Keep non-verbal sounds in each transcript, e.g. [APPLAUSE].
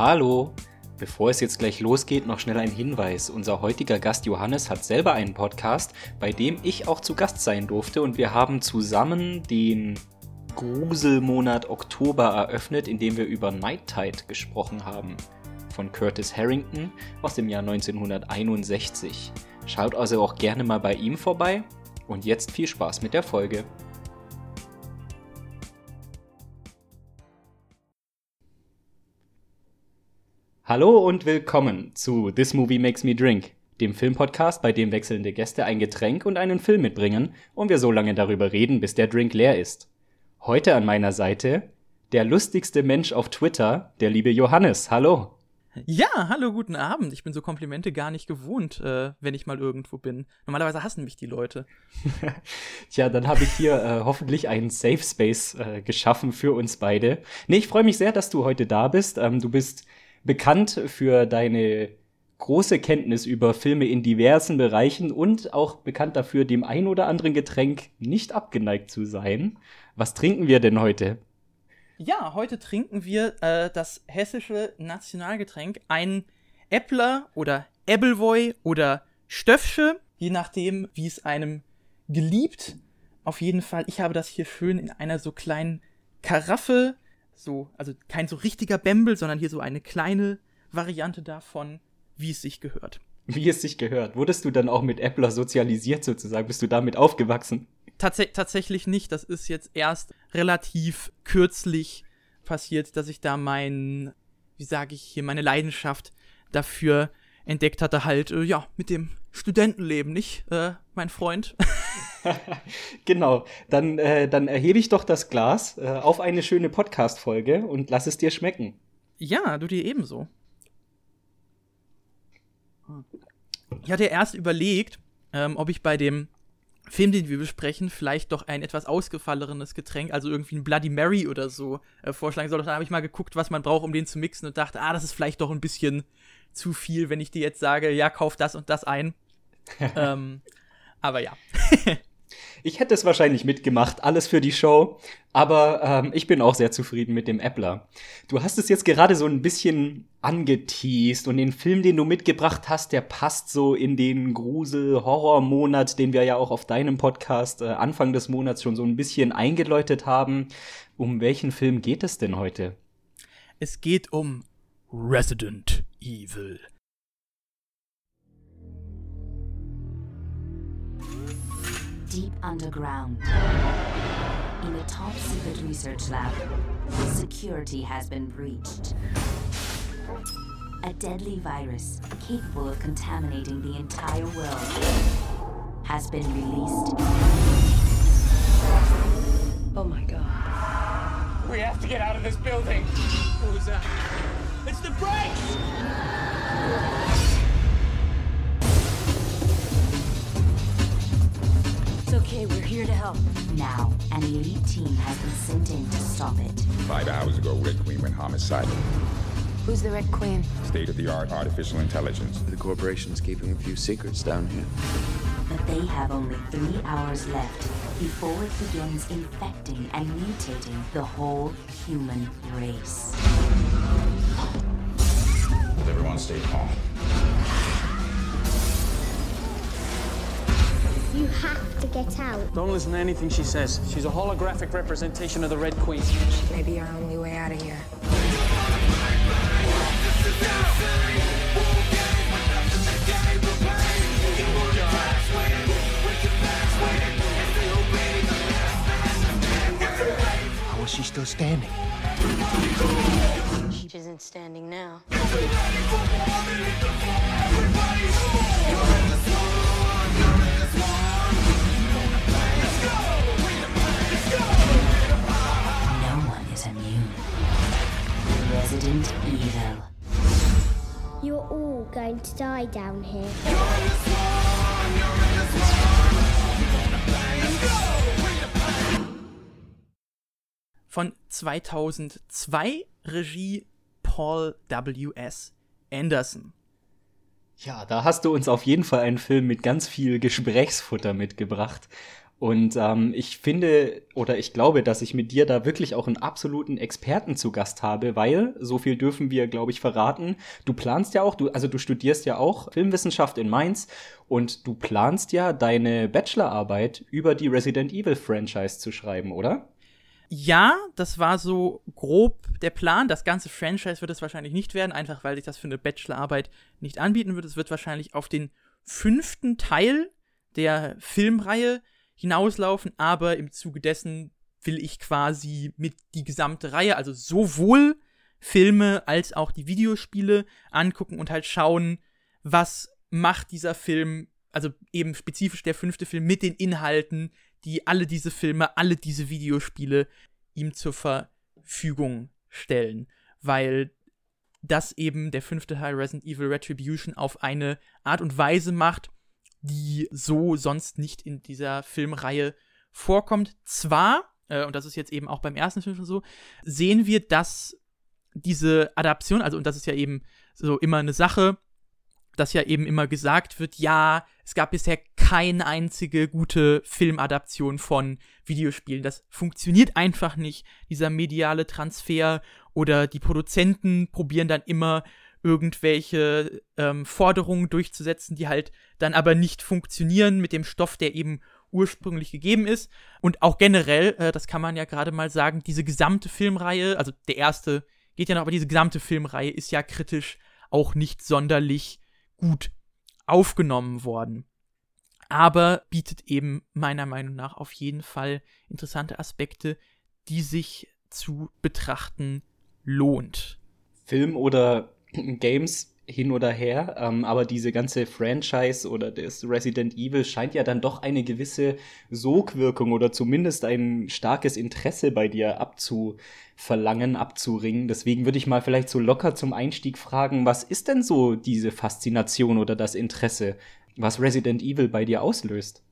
Hallo! Bevor es jetzt gleich losgeht, noch schnell ein Hinweis. Unser heutiger Gast Johannes hat selber einen Podcast, bei dem ich auch zu Gast sein durfte und wir haben zusammen den Gruselmonat Oktober eröffnet, indem wir über Night Tide gesprochen haben. Von Curtis Harrington aus dem Jahr 1961. Schaut also auch gerne mal bei ihm vorbei und jetzt viel Spaß mit der Folge. Hallo und willkommen zu This Movie Makes Me Drink, dem Filmpodcast, bei dem wechselnde Gäste ein Getränk und einen Film mitbringen und wir so lange darüber reden, bis der Drink leer ist. Heute an meiner Seite der lustigste Mensch auf Twitter, der liebe Johannes. Hallo. Ja, hallo, guten Abend. Ich bin so Komplimente gar nicht gewohnt, äh, wenn ich mal irgendwo bin. Normalerweise hassen mich die Leute. [LAUGHS] Tja, dann habe ich hier äh, hoffentlich einen Safe Space äh, geschaffen für uns beide. Nee, ich freue mich sehr, dass du heute da bist. Ähm, du bist bekannt für deine große Kenntnis über Filme in diversen Bereichen und auch bekannt dafür, dem ein oder anderen Getränk nicht abgeneigt zu sein. Was trinken wir denn heute? Ja, heute trinken wir äh, das hessische Nationalgetränk, ein Äppler oder Ebbelwoi oder Stöffsche, je nachdem, wie es einem geliebt. Auf jeden Fall, ich habe das hier schön in einer so kleinen Karaffe so, also kein so richtiger Bembel, sondern hier so eine kleine Variante davon, wie es sich gehört. Wie es sich gehört. Wurdest du dann auch mit Appler sozialisiert sozusagen? Bist du damit aufgewachsen? Tats tatsächlich nicht. Das ist jetzt erst relativ kürzlich passiert, dass ich da mein, wie sage ich hier, meine Leidenschaft dafür entdeckt hatte, halt, äh, ja, mit dem Studentenleben, nicht, äh, mein Freund? [LAUGHS] [LAUGHS] genau, dann, äh, dann erhebe ich doch das Glas äh, auf eine schöne Podcast-Folge und lass es dir schmecken. Ja, du dir ebenso. Ich hatte erst überlegt, ähm, ob ich bei dem Film, den wir besprechen, vielleicht doch ein etwas ausgefalleneres Getränk, also irgendwie ein Bloody Mary oder so, äh, vorschlagen soll. Dann habe ich mal geguckt, was man braucht, um den zu mixen und dachte, ah, das ist vielleicht doch ein bisschen zu viel, wenn ich dir jetzt sage, ja, kauf das und das ein. [LAUGHS] ähm, aber ja. [LAUGHS] ich hätte es wahrscheinlich mitgemacht, alles für die Show, aber ähm, ich bin auch sehr zufrieden mit dem Appler. Du hast es jetzt gerade so ein bisschen angeteased und den Film, den du mitgebracht hast, der passt so in den Grusel-Horror-Monat, den wir ja auch auf deinem Podcast äh, Anfang des Monats schon so ein bisschen eingeläutet haben. Um welchen Film geht es denn heute? Es geht um Resident Evil. Deep underground, in a top secret research lab, security has been breached. A deadly virus capable of contaminating the entire world has been released. Oh my god. We have to get out of this building. What was that? It's the brakes! Okay, we're here to help. Now, an elite team has been sent in to stop it. Five hours ago, Red Queen went homicidal. Who's the Red Queen? State of the art artificial intelligence. The corporation's keeping a few secrets down here. But they have only three hours left before it begins infecting and mutating the whole human race. Everyone stay calm. You have to get out. Don't listen to anything she says. She's a holographic representation of the Red Queen. She may be our only way out of here. How is she still standing? She isn't standing now. No Resident Evil. You're all going to die down here. Von 2002 Regie Paul W.S. Anderson. Ja, da hast du uns auf jeden Fall einen Film mit ganz viel Gesprächsfutter mitgebracht. Und ähm, ich finde oder ich glaube, dass ich mit dir da wirklich auch einen absoluten Experten zu Gast habe, weil, so viel dürfen wir, glaube ich, verraten, du planst ja auch, du, also du studierst ja auch Filmwissenschaft in Mainz und du planst ja deine Bachelorarbeit über die Resident Evil Franchise zu schreiben, oder? Ja, das war so grob der Plan. Das ganze Franchise wird es wahrscheinlich nicht werden, einfach weil sich das für eine Bachelorarbeit nicht anbieten wird. Es wird wahrscheinlich auf den fünften Teil der Filmreihe hinauslaufen, aber im Zuge dessen will ich quasi mit die gesamte Reihe, also sowohl Filme als auch die Videospiele angucken und halt schauen, was macht dieser Film, also eben spezifisch der fünfte Film mit den Inhalten, die alle diese Filme, alle diese Videospiele ihm zur Verfügung stellen, weil das eben der fünfte Teil Resident Evil Retribution auf eine Art und Weise macht, die so sonst nicht in dieser Filmreihe vorkommt. Zwar, äh, und das ist jetzt eben auch beim ersten Film schon so, sehen wir, dass diese Adaption, also und das ist ja eben so immer eine Sache, dass ja eben immer gesagt wird, ja, es gab bisher keine einzige gute Filmadaption von Videospielen. Das funktioniert einfach nicht, dieser mediale Transfer oder die Produzenten probieren dann immer irgendwelche ähm, Forderungen durchzusetzen, die halt dann aber nicht funktionieren mit dem Stoff, der eben ursprünglich gegeben ist. Und auch generell, äh, das kann man ja gerade mal sagen, diese gesamte Filmreihe, also der erste geht ja noch, aber diese gesamte Filmreihe ist ja kritisch auch nicht sonderlich gut aufgenommen worden. Aber bietet eben meiner Meinung nach auf jeden Fall interessante Aspekte, die sich zu betrachten lohnt. Film oder [LAUGHS] Games hin oder her, ähm, aber diese ganze Franchise oder das Resident Evil scheint ja dann doch eine gewisse Sogwirkung oder zumindest ein starkes Interesse bei dir abzuverlangen, abzuringen. Deswegen würde ich mal vielleicht so locker zum Einstieg fragen, was ist denn so diese Faszination oder das Interesse, was Resident Evil bei dir auslöst?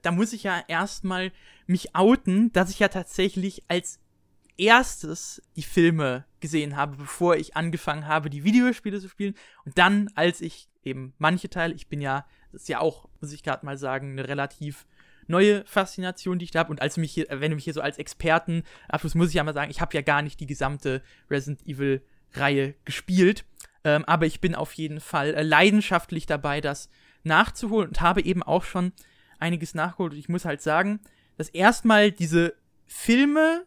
Da muss ich ja erstmal mich outen, dass ich ja tatsächlich als erstes die Filme gesehen habe, bevor ich angefangen habe, die Videospiele zu spielen. Und dann, als ich eben manche Teile, ich bin ja, das ist ja auch, muss ich gerade mal sagen, eine relativ neue Faszination, die ich da habe. Und als mich hier, wenn du mich hier so als Experten abschluss, muss ich ja mal sagen, ich habe ja gar nicht die gesamte Resident Evil Reihe gespielt. Ähm, aber ich bin auf jeden Fall äh, leidenschaftlich dabei, das nachzuholen und habe eben auch schon einiges nachgeholt. Und ich muss halt sagen, dass erstmal diese Filme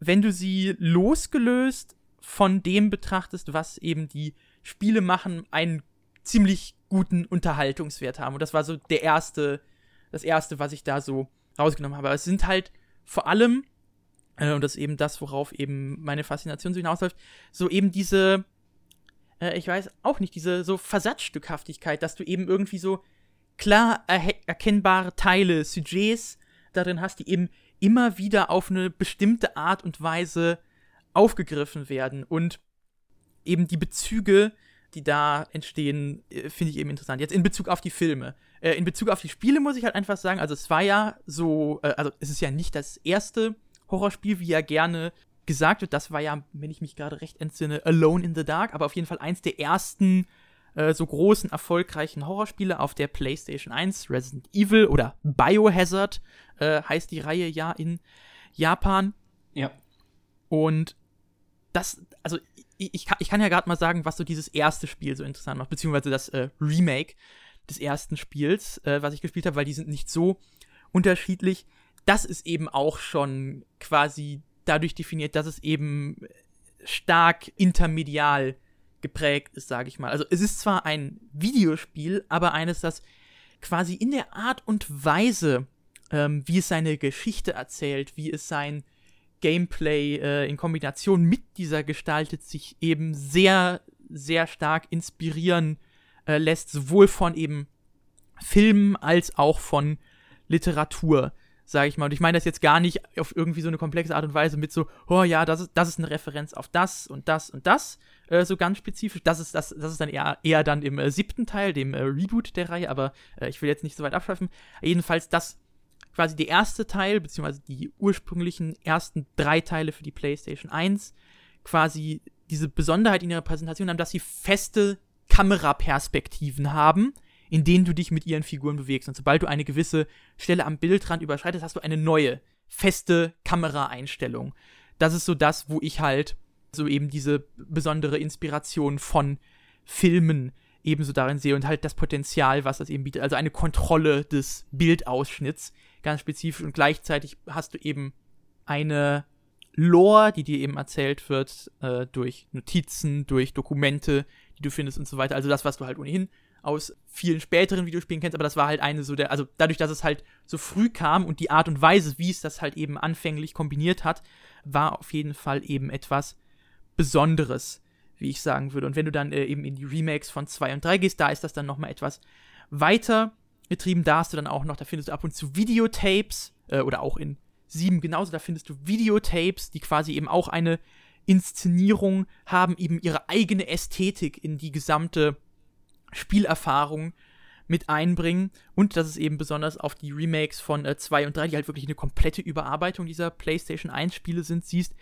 wenn du sie losgelöst von dem betrachtest, was eben die Spiele machen, einen ziemlich guten Unterhaltungswert haben. Und das war so der erste, das erste, was ich da so rausgenommen habe. Aber es sind halt vor allem, äh, und das ist eben das, worauf eben meine Faszination so hinausläuft, so eben diese, äh, ich weiß auch nicht, diese so Versatzstückhaftigkeit, dass du eben irgendwie so klar er erkennbare Teile, Sujets darin hast, die eben immer wieder auf eine bestimmte Art und Weise aufgegriffen werden. Und eben die Bezüge, die da entstehen, äh, finde ich eben interessant. Jetzt in Bezug auf die Filme. Äh, in Bezug auf die Spiele muss ich halt einfach sagen, also es war ja so, äh, also es ist ja nicht das erste Horrorspiel, wie ja gerne gesagt wird. Das war ja, wenn ich mich gerade recht entsinne, Alone in the Dark, aber auf jeden Fall eins der ersten äh, so großen, erfolgreichen Horrorspiele auf der PlayStation 1, Resident Evil oder Biohazard äh, heißt die Reihe ja in Japan. Ja. Und das, also ich, ich, kann, ich kann ja gerade mal sagen, was so dieses erste Spiel so interessant macht, beziehungsweise das äh, Remake des ersten Spiels, äh, was ich gespielt habe, weil die sind nicht so unterschiedlich. Das ist eben auch schon quasi dadurch definiert, dass es eben stark intermedial geprägt ist, sage ich mal. Also es ist zwar ein Videospiel, aber eines, das quasi in der Art und Weise, ähm, wie es seine Geschichte erzählt, wie es sein Gameplay äh, in Kombination mit dieser gestaltet, sich eben sehr, sehr stark inspirieren äh, lässt, sowohl von eben Filmen als auch von Literatur sage ich mal. Und ich meine das jetzt gar nicht auf irgendwie so eine komplexe Art und Weise mit so, oh ja, das ist, das ist eine Referenz auf das und das und das, äh, so ganz spezifisch. Das ist, das, das ist dann eher, eher dann im äh, siebten Teil, dem äh, Reboot der Reihe, aber äh, ich will jetzt nicht so weit abschweifen. Jedenfalls das quasi der erste Teil, beziehungsweise die ursprünglichen ersten drei Teile für die PlayStation 1, quasi diese Besonderheit in ihrer Präsentation haben, dass sie feste Kameraperspektiven haben, in denen du dich mit ihren Figuren bewegst. Und sobald du eine gewisse Stelle am Bildrand überschreitest, hast du eine neue, feste Kameraeinstellung. Das ist so das, wo ich halt so eben diese besondere Inspiration von Filmen ebenso darin sehe und halt das Potenzial, was das eben bietet. Also eine Kontrolle des Bildausschnitts, ganz spezifisch. Und gleichzeitig hast du eben eine Lore, die dir eben erzählt wird äh, durch Notizen, durch Dokumente, die du findest und so weiter. Also das, was du halt ohnehin aus vielen späteren Videospielen kennst, aber das war halt eine so der, also dadurch, dass es halt so früh kam und die Art und Weise, wie es das halt eben anfänglich kombiniert hat, war auf jeden Fall eben etwas Besonderes, wie ich sagen würde. Und wenn du dann äh, eben in die Remakes von 2 und 3 gehst, da ist das dann nochmal etwas weiter getrieben. Da hast du dann auch noch, da findest du ab und zu Videotapes äh, oder auch in 7 genauso, da findest du Videotapes, die quasi eben auch eine Inszenierung haben, eben ihre eigene Ästhetik in die gesamte Spielerfahrung mit einbringen und dass es eben besonders auf die Remakes von 2 äh, und 3, die halt wirklich eine komplette Überarbeitung dieser PlayStation 1 Spiele sind, siehst,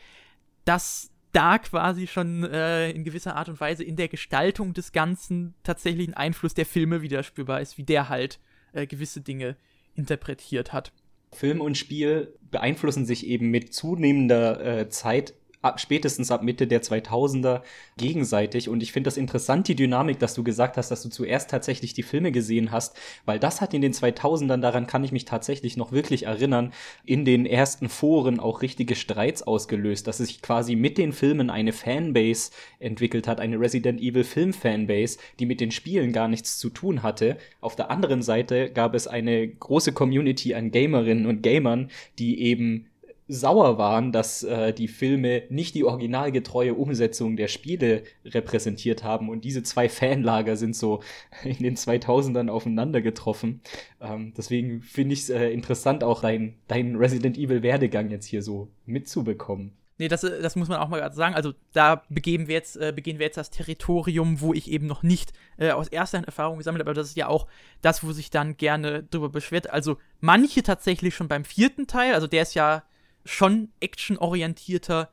dass da quasi schon äh, in gewisser Art und Weise in der Gestaltung des Ganzen tatsächlich ein Einfluss der Filme wieder spürbar ist, wie der halt äh, gewisse Dinge interpretiert hat. Film und Spiel beeinflussen sich eben mit zunehmender äh, Zeit ab, spätestens ab Mitte der 2000er gegenseitig. Und ich finde das interessant, die Dynamik, dass du gesagt hast, dass du zuerst tatsächlich die Filme gesehen hast, weil das hat in den 2000ern, daran kann ich mich tatsächlich noch wirklich erinnern, in den ersten Foren auch richtige Streits ausgelöst, dass sich quasi mit den Filmen eine Fanbase entwickelt hat, eine Resident Evil Film Fanbase, die mit den Spielen gar nichts zu tun hatte. Auf der anderen Seite gab es eine große Community an Gamerinnen und Gamern, die eben sauer waren, dass äh, die Filme nicht die originalgetreue Umsetzung der Spiele repräsentiert haben und diese zwei Fanlager sind so [LAUGHS] in den 2000ern aufeinander getroffen. Ähm, deswegen finde ich es äh, interessant, auch deinen dein Resident Evil Werdegang jetzt hier so mitzubekommen. Nee, das, äh, das muss man auch mal sagen. Also da begeben wir jetzt, äh, begehen wir jetzt das Territorium, wo ich eben noch nicht äh, aus erster Hand Erfahrung gesammelt habe, aber das ist ja auch das, wo sich dann gerne drüber beschwert. Also manche tatsächlich schon beim vierten Teil, also der ist ja schon actionorientierter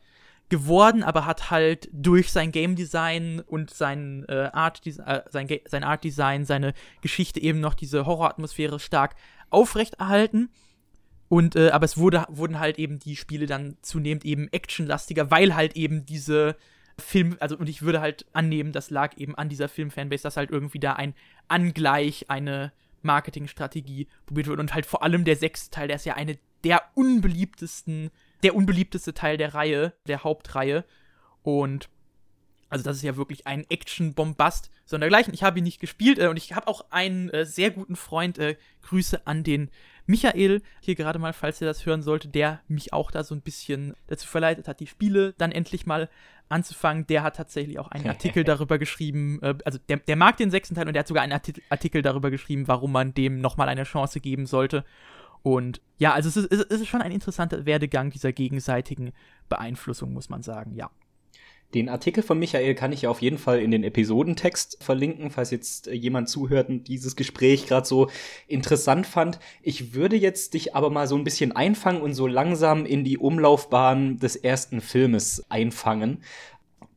geworden, aber hat halt durch sein Game Design und sein äh, Art äh, sein, sein Art Design, seine Geschichte eben noch diese Horroratmosphäre stark aufrechterhalten. Und äh, aber es wurde, wurden halt eben die Spiele dann zunehmend eben actionlastiger, weil halt eben diese Film, also und ich würde halt annehmen, das lag eben an dieser Film-Fanbase, dass halt irgendwie da ein Angleich, eine Marketingstrategie probiert wird und halt vor allem der sechste Teil, der ist ja eine der unbeliebtesten, der unbeliebteste Teil der Reihe, der Hauptreihe. Und also das ist ja wirklich ein Action-Bombast sondergleichen. Ich habe ihn nicht gespielt äh, und ich habe auch einen äh, sehr guten Freund. Äh, Grüße an den Michael hier gerade mal, falls ihr das hören sollte, der mich auch da so ein bisschen dazu verleitet hat, die Spiele dann endlich mal anzufangen. Der hat tatsächlich auch einen [LAUGHS] Artikel darüber geschrieben. Äh, also der, der mag den sechsten Teil und der hat sogar einen Artikel darüber geschrieben, warum man dem nochmal eine Chance geben sollte. Und ja, also es ist, es ist schon ein interessanter Werdegang dieser gegenseitigen Beeinflussung, muss man sagen, ja. Den Artikel von Michael kann ich ja auf jeden Fall in den Episodentext verlinken, falls jetzt jemand zuhört und dieses Gespräch gerade so interessant fand. Ich würde jetzt dich aber mal so ein bisschen einfangen und so langsam in die Umlaufbahn des ersten Filmes einfangen.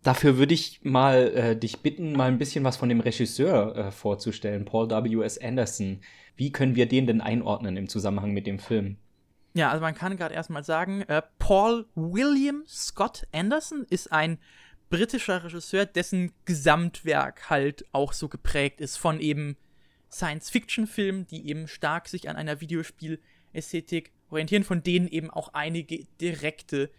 Dafür würde ich mal äh, dich bitten, mal ein bisschen was von dem Regisseur äh, vorzustellen, Paul W. S. Anderson. Wie können wir den denn einordnen im Zusammenhang mit dem Film? Ja, also man kann gerade erstmal sagen, äh, Paul William Scott Anderson ist ein britischer Regisseur, dessen Gesamtwerk halt auch so geprägt ist von eben Science-Fiction-Filmen, die eben stark sich an einer Videospiel-Ästhetik orientieren, von denen eben auch einige direkte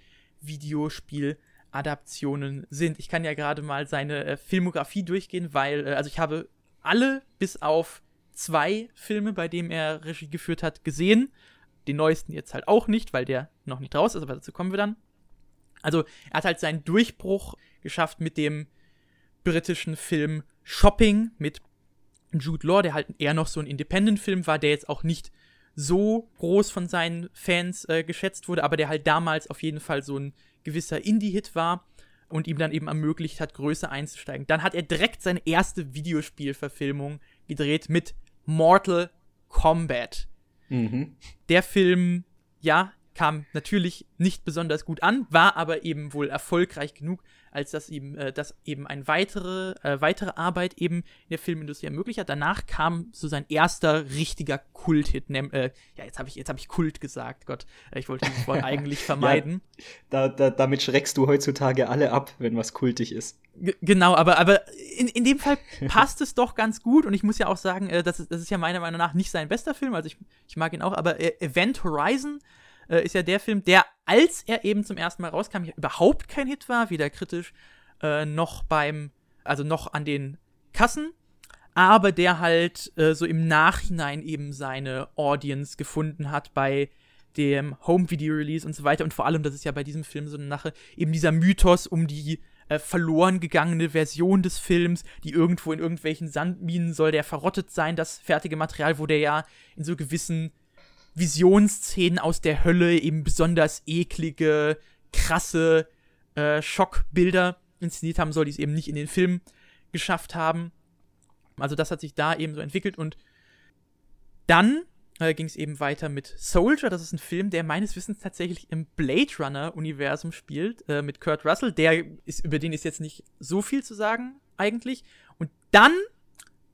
Videospiel-Adaptionen sind. Ich kann ja gerade mal seine äh, Filmografie durchgehen, weil, äh, also ich habe alle bis auf zwei Filme, bei denen er Regie geführt hat, gesehen. Den neuesten jetzt halt auch nicht, weil der noch nicht raus ist, aber dazu kommen wir dann. Also, er hat halt seinen Durchbruch geschafft mit dem britischen Film Shopping mit Jude Law, der halt eher noch so ein Independent-Film war, der jetzt auch nicht so groß von seinen Fans äh, geschätzt wurde, aber der halt damals auf jeden Fall so ein gewisser Indie-Hit war und ihm dann eben ermöglicht hat, größer einzusteigen. Dann hat er direkt seine erste Videospielverfilmung gedreht mit Mortal Kombat. Mhm. Der Film, ja, kam natürlich nicht besonders gut an, war aber eben wohl erfolgreich genug, als dass ihm äh, das eben eine weitere, äh, weitere Arbeit eben in der Filmindustrie ermöglicht hat. Danach kam so sein erster richtiger Kult-Hit. Äh, ja, jetzt habe ich, hab ich Kult gesagt, Gott. Äh, ich wollte dieses Wort [LAUGHS] eigentlich vermeiden. Ja, da, da, damit schreckst du heutzutage alle ab, wenn was kultig ist. Genau, aber, aber in, in dem Fall [LAUGHS] passt es doch ganz gut und ich muss ja auch sagen, äh, das, ist, das ist ja meiner Meinung nach nicht sein bester Film, also ich, ich mag ihn auch, aber äh, Event Horizon äh, ist ja der Film, der, als er eben zum ersten Mal rauskam, ja überhaupt kein Hit war, weder kritisch äh, noch beim, also noch an den Kassen, aber der halt äh, so im Nachhinein eben seine Audience gefunden hat bei dem Home-Video-Release und so weiter. Und vor allem, das ist ja bei diesem Film so eine Sache, eben dieser Mythos um die äh, verloren gegangene Version des Films, die irgendwo in irgendwelchen Sandminen soll der verrottet sein, das fertige Material, wo der ja in so gewissen Visionsszenen aus der Hölle eben besonders eklige, krasse äh, Schockbilder inszeniert haben soll, die es eben nicht in den Film geschafft haben. Also das hat sich da eben so entwickelt und dann äh, ging es eben weiter mit Soldier. Das ist ein Film, der meines Wissens tatsächlich im Blade Runner-Universum spielt, äh, mit Kurt Russell. Der ist, über den ist jetzt nicht so viel zu sagen, eigentlich. Und dann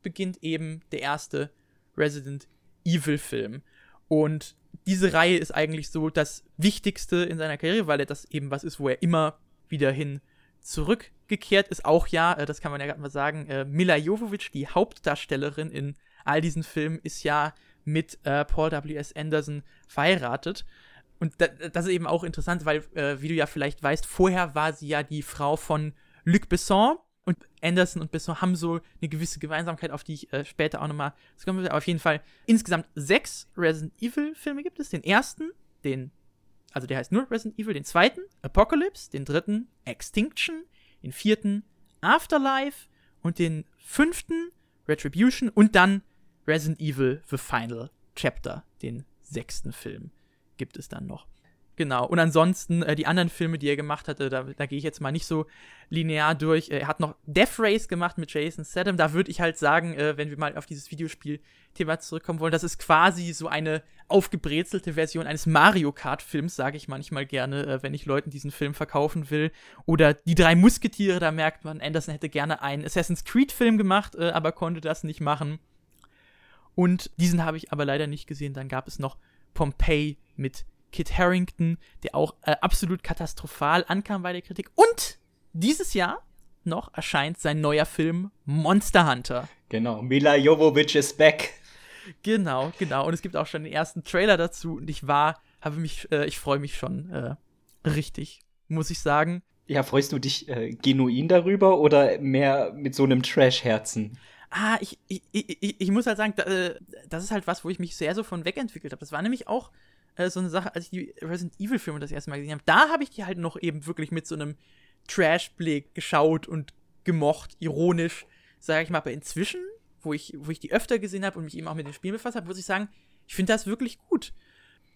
beginnt eben der erste Resident Evil-Film. Und diese Reihe ist eigentlich so das Wichtigste in seiner Karriere, weil er das eben was ist, wo er immer wieder hin zurückgekehrt ist. Auch ja, äh, das kann man ja gerade mal sagen, äh, Mila Jovovich, die Hauptdarstellerin in all diesen Filmen, ist ja mit äh, Paul W.S. Anderson verheiratet. Und da, das ist eben auch interessant, weil, äh, wie du ja vielleicht weißt, vorher war sie ja die Frau von Luc Besson. Und Anderson und Besson haben so eine gewisse Gemeinsamkeit, auf die ich äh, später auch nochmal kommen will. Auf jeden Fall insgesamt sechs Resident Evil-Filme gibt es. Den ersten, den, also der heißt nur Resident Evil, den zweiten, Apocalypse, den dritten, Extinction, den vierten, Afterlife und den fünften, Retribution und dann Resident Evil The Final Chapter, den sechsten Film, gibt es dann noch. Genau. Und ansonsten äh, die anderen Filme, die er gemacht hatte, da, da gehe ich jetzt mal nicht so linear durch. Er hat noch Death Race gemacht mit Jason Statham. Da würde ich halt sagen, äh, wenn wir mal auf dieses Videospiel-Thema zurückkommen wollen, das ist quasi so eine aufgebrezelte Version eines Mario Kart-Films, sage ich manchmal gerne, äh, wenn ich Leuten diesen Film verkaufen will. Oder die drei Musketiere, da merkt man, Anderson hätte gerne einen Assassin's Creed-Film gemacht, äh, aber konnte das nicht machen. Und diesen habe ich aber leider nicht gesehen. Dann gab es noch Pompeii mit Kit Harrington, der auch äh, absolut katastrophal ankam bei der Kritik. Und dieses Jahr noch erscheint sein neuer Film Monster Hunter. Genau, Mila Jovovich is back. Genau, genau. Und es gibt auch schon den ersten Trailer dazu. Und ich war, habe mich, äh, ich freue mich schon äh, richtig, muss ich sagen. Ja, freust du dich äh, genuin darüber oder mehr mit so einem Trash-Herzen? Ah, ich, ich, ich, ich muss halt sagen, äh, das ist halt was, wo ich mich sehr so von wegentwickelt habe. Das war nämlich auch äh, so eine Sache, als ich die Resident Evil Filme das erste Mal gesehen habe. Da habe ich die halt noch eben wirklich mit so einem Trash-Blick geschaut und gemocht, ironisch, sage ich mal. Aber inzwischen, wo ich, wo ich die öfter gesehen habe und mich eben auch mit den Spielen befasst habe, muss ich sagen, ich finde das wirklich gut.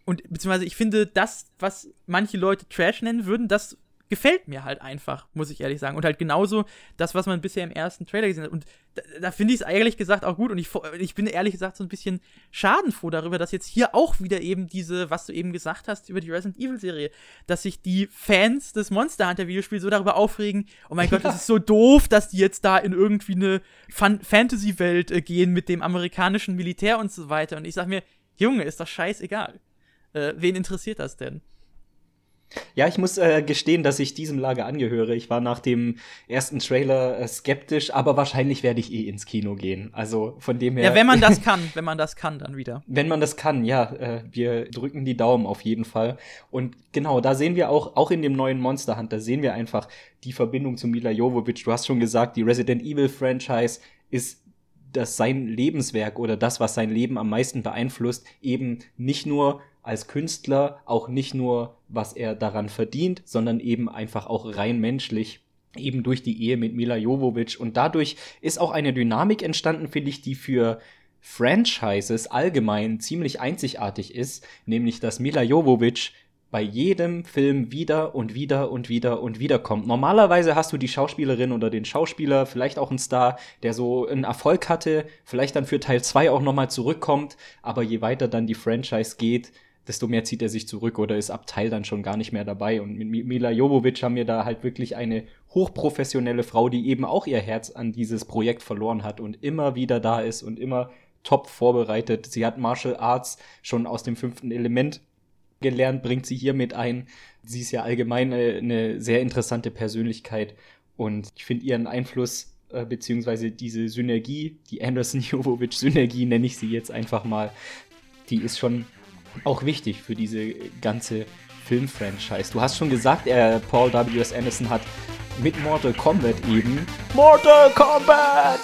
Und beziehungsweise ich finde das, was manche Leute Trash nennen würden, das gefällt mir halt einfach, muss ich ehrlich sagen. Und halt genauso das, was man bisher im ersten Trailer gesehen hat. Und da, da finde ich es ehrlich gesagt auch gut. Und ich, ich bin ehrlich gesagt so ein bisschen schadenfroh darüber, dass jetzt hier auch wieder eben diese, was du eben gesagt hast über die Resident Evil Serie, dass sich die Fans des Monster Hunter Videospiels so darüber aufregen, oh mein Gott, das ist so doof, dass die jetzt da in irgendwie eine Fan Fantasy-Welt äh, gehen mit dem amerikanischen Militär und so weiter. Und ich sag mir, Junge, ist doch scheißegal. Äh, wen interessiert das denn? Ja, ich muss äh, gestehen, dass ich diesem Lager angehöre. Ich war nach dem ersten Trailer äh, skeptisch, aber wahrscheinlich werde ich eh ins Kino gehen. Also von dem her. Ja, wenn man das [LAUGHS] kann, wenn man das kann, dann wieder. Wenn man das kann, ja. Äh, wir drücken die Daumen auf jeden Fall. Und genau, da sehen wir auch, auch in dem neuen Monster Hunter sehen wir einfach die Verbindung zu Mila Jovovich. Du hast schon gesagt, die Resident Evil Franchise ist das sein Lebenswerk oder das, was sein Leben am meisten beeinflusst, eben nicht nur als Künstler auch nicht nur, was er daran verdient, sondern eben einfach auch rein menschlich eben durch die Ehe mit Mila Jovovich. Und dadurch ist auch eine Dynamik entstanden, finde ich, die für Franchises allgemein ziemlich einzigartig ist, nämlich dass Mila Jovovich bei jedem Film wieder und wieder und wieder und wieder kommt. Normalerweise hast du die Schauspielerin oder den Schauspieler, vielleicht auch einen Star, der so einen Erfolg hatte, vielleicht dann für Teil 2 auch nochmal zurückkommt, aber je weiter dann die Franchise geht, desto mehr zieht er sich zurück oder ist ab Teil dann schon gar nicht mehr dabei. Und mit Mila Jovovic haben wir da halt wirklich eine hochprofessionelle Frau, die eben auch ihr Herz an dieses Projekt verloren hat und immer wieder da ist und immer top vorbereitet. Sie hat Martial Arts schon aus dem fünften Element gelernt, bringt sie hier mit ein. Sie ist ja allgemein eine, eine sehr interessante Persönlichkeit und ich finde ihren Einfluss äh, beziehungsweise diese Synergie, die Anderson-Jovovic-Synergie nenne ich sie jetzt einfach mal, die ist schon auch wichtig für diese ganze Filmfranchise. Du hast schon gesagt, er, Paul W.S. Anderson hat mit Mortal Kombat eben Mortal Kombat!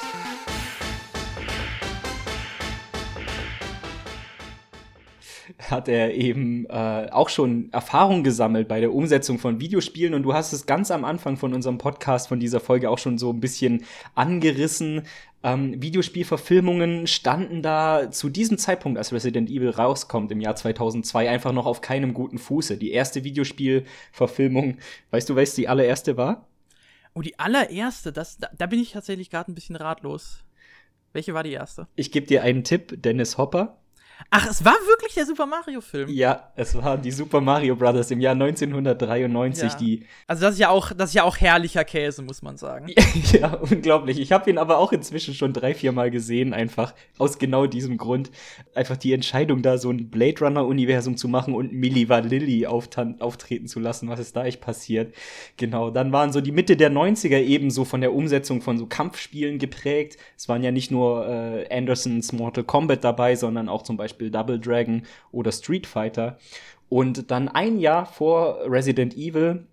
Hat er eben äh, auch schon Erfahrung gesammelt bei der Umsetzung von Videospielen und du hast es ganz am Anfang von unserem Podcast, von dieser Folge auch schon so ein bisschen angerissen. Ähm, Videospielverfilmungen standen da zu diesem Zeitpunkt, als Resident Evil rauskommt im Jahr 2002, einfach noch auf keinem guten Fuße. Die erste Videospielverfilmung, weißt du, was die allererste war? Oh, die allererste, das, da, da bin ich tatsächlich gerade ein bisschen ratlos. Welche war die erste? Ich gebe dir einen Tipp, Dennis Hopper. Ach, es war wirklich der Super Mario-Film. Ja, es war die Super Mario Brothers im Jahr 1993, Ja. die. Also das ist ja auch, das ist ja auch herrlicher Käse, muss man sagen. [LAUGHS] ja, unglaublich. Ich habe ihn aber auch inzwischen schon drei, vier Mal gesehen, einfach aus genau diesem Grund. Einfach die Entscheidung, da so ein Blade Runner-Universum zu machen und Milli Vanilli auftreten zu lassen, was ist da echt passiert. Genau, dann waren so die Mitte der 90er eben so von der Umsetzung von so Kampfspielen geprägt. Es waren ja nicht nur äh, Andersons Mortal Kombat dabei, sondern auch zum Beispiel Double Dragon oder Street Fighter. Und dann ein Jahr vor Resident Evil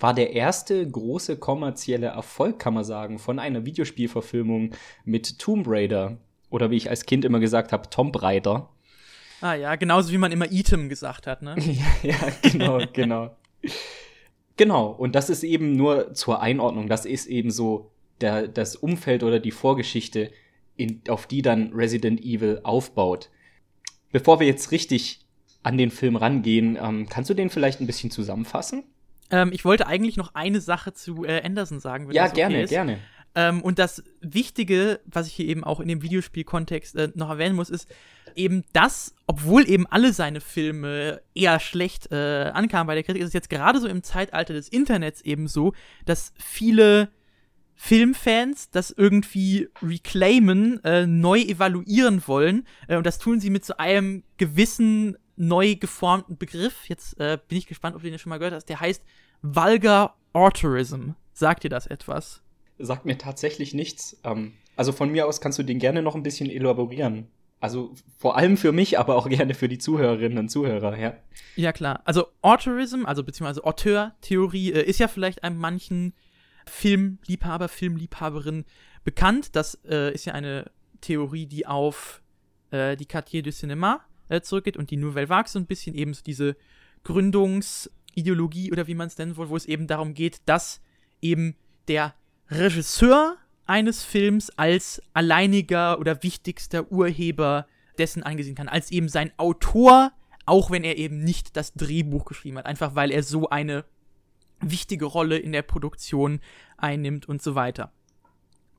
war der erste große kommerzielle Erfolg, kann man sagen, von einer Videospielverfilmung mit Tomb Raider. Oder wie ich als Kind immer gesagt habe, Tomb Raider. Ah ja, genauso wie man immer Item gesagt hat, ne? [LAUGHS] ja, genau, [LAUGHS] genau. Genau, und das ist eben nur zur Einordnung, das ist eben so der, das Umfeld oder die Vorgeschichte, in, auf die dann Resident Evil aufbaut. Bevor wir jetzt richtig an den Film rangehen, ähm, kannst du den vielleicht ein bisschen zusammenfassen? Ähm, ich wollte eigentlich noch eine Sache zu äh, Anderson sagen. Ja, okay gerne, ist. gerne. Ähm, und das Wichtige, was ich hier eben auch in dem Videospielkontext äh, noch erwähnen muss, ist eben das, obwohl eben alle seine Filme eher schlecht äh, ankamen bei der Kritik, ist es jetzt gerade so im Zeitalter des Internets eben so, dass viele Filmfans das irgendwie reclaimen, äh, neu evaluieren wollen. Äh, und das tun sie mit so einem gewissen neu geformten Begriff. Jetzt äh, bin ich gespannt, ob du den schon mal gehört hast. Der heißt Vulgar Autorism. Sagt dir das etwas? Sagt mir tatsächlich nichts. Ähm, also von mir aus kannst du den gerne noch ein bisschen elaborieren. Also vor allem für mich, aber auch [LAUGHS] gerne für die Zuhörerinnen und Zuhörer, ja. Ja, klar. Also Autorism, also beziehungsweise Auteur-Theorie, äh, ist ja vielleicht einem manchen Filmliebhaber, Filmliebhaberin bekannt. Das äh, ist ja eine Theorie, die auf äh, die Quartier du Cinéma äh, zurückgeht und die Nouvelle Vague so ein bisschen eben so diese Gründungsideologie oder wie man es nennen will, wo es eben darum geht, dass eben der Regisseur eines Films als alleiniger oder wichtigster Urheber dessen angesehen kann, als eben sein Autor, auch wenn er eben nicht das Drehbuch geschrieben hat, einfach weil er so eine wichtige Rolle in der Produktion einnimmt und so weiter.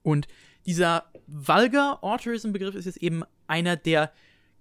Und dieser Vulgar Autorism Begriff ist jetzt eben einer, der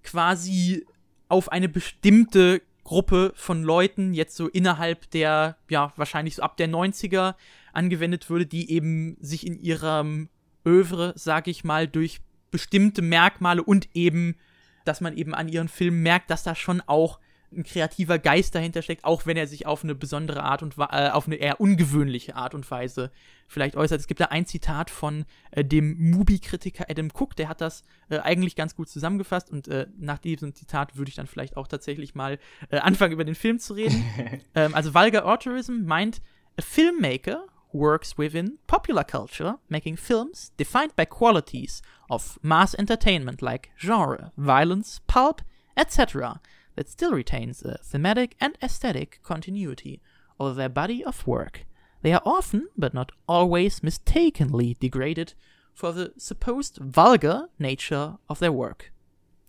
quasi auf eine bestimmte Gruppe von Leuten jetzt so innerhalb der, ja, wahrscheinlich so ab der 90er angewendet würde, die eben sich in ihrem Övre, sag ich mal, durch bestimmte Merkmale und eben, dass man eben an ihren Filmen merkt, dass da schon auch ein kreativer Geist dahinter steckt, auch wenn er sich auf eine besondere Art und äh, auf eine eher ungewöhnliche Art und Weise vielleicht äußert. Es gibt da ein Zitat von äh, dem Mubi-Kritiker Adam Cook, der hat das äh, eigentlich ganz gut zusammengefasst und äh, nach diesem Zitat würde ich dann vielleicht auch tatsächlich mal äh, anfangen, über den Film zu reden. [LAUGHS] ähm, also Vulgar Autorism meint, a filmmaker works within popular culture, making films defined by qualities of mass entertainment like genre, violence, pulp, etc., that still retains a thematic and aesthetic continuity of their body of work. They are often, but not always, mistakenly degraded for the supposed vulgar nature of their work.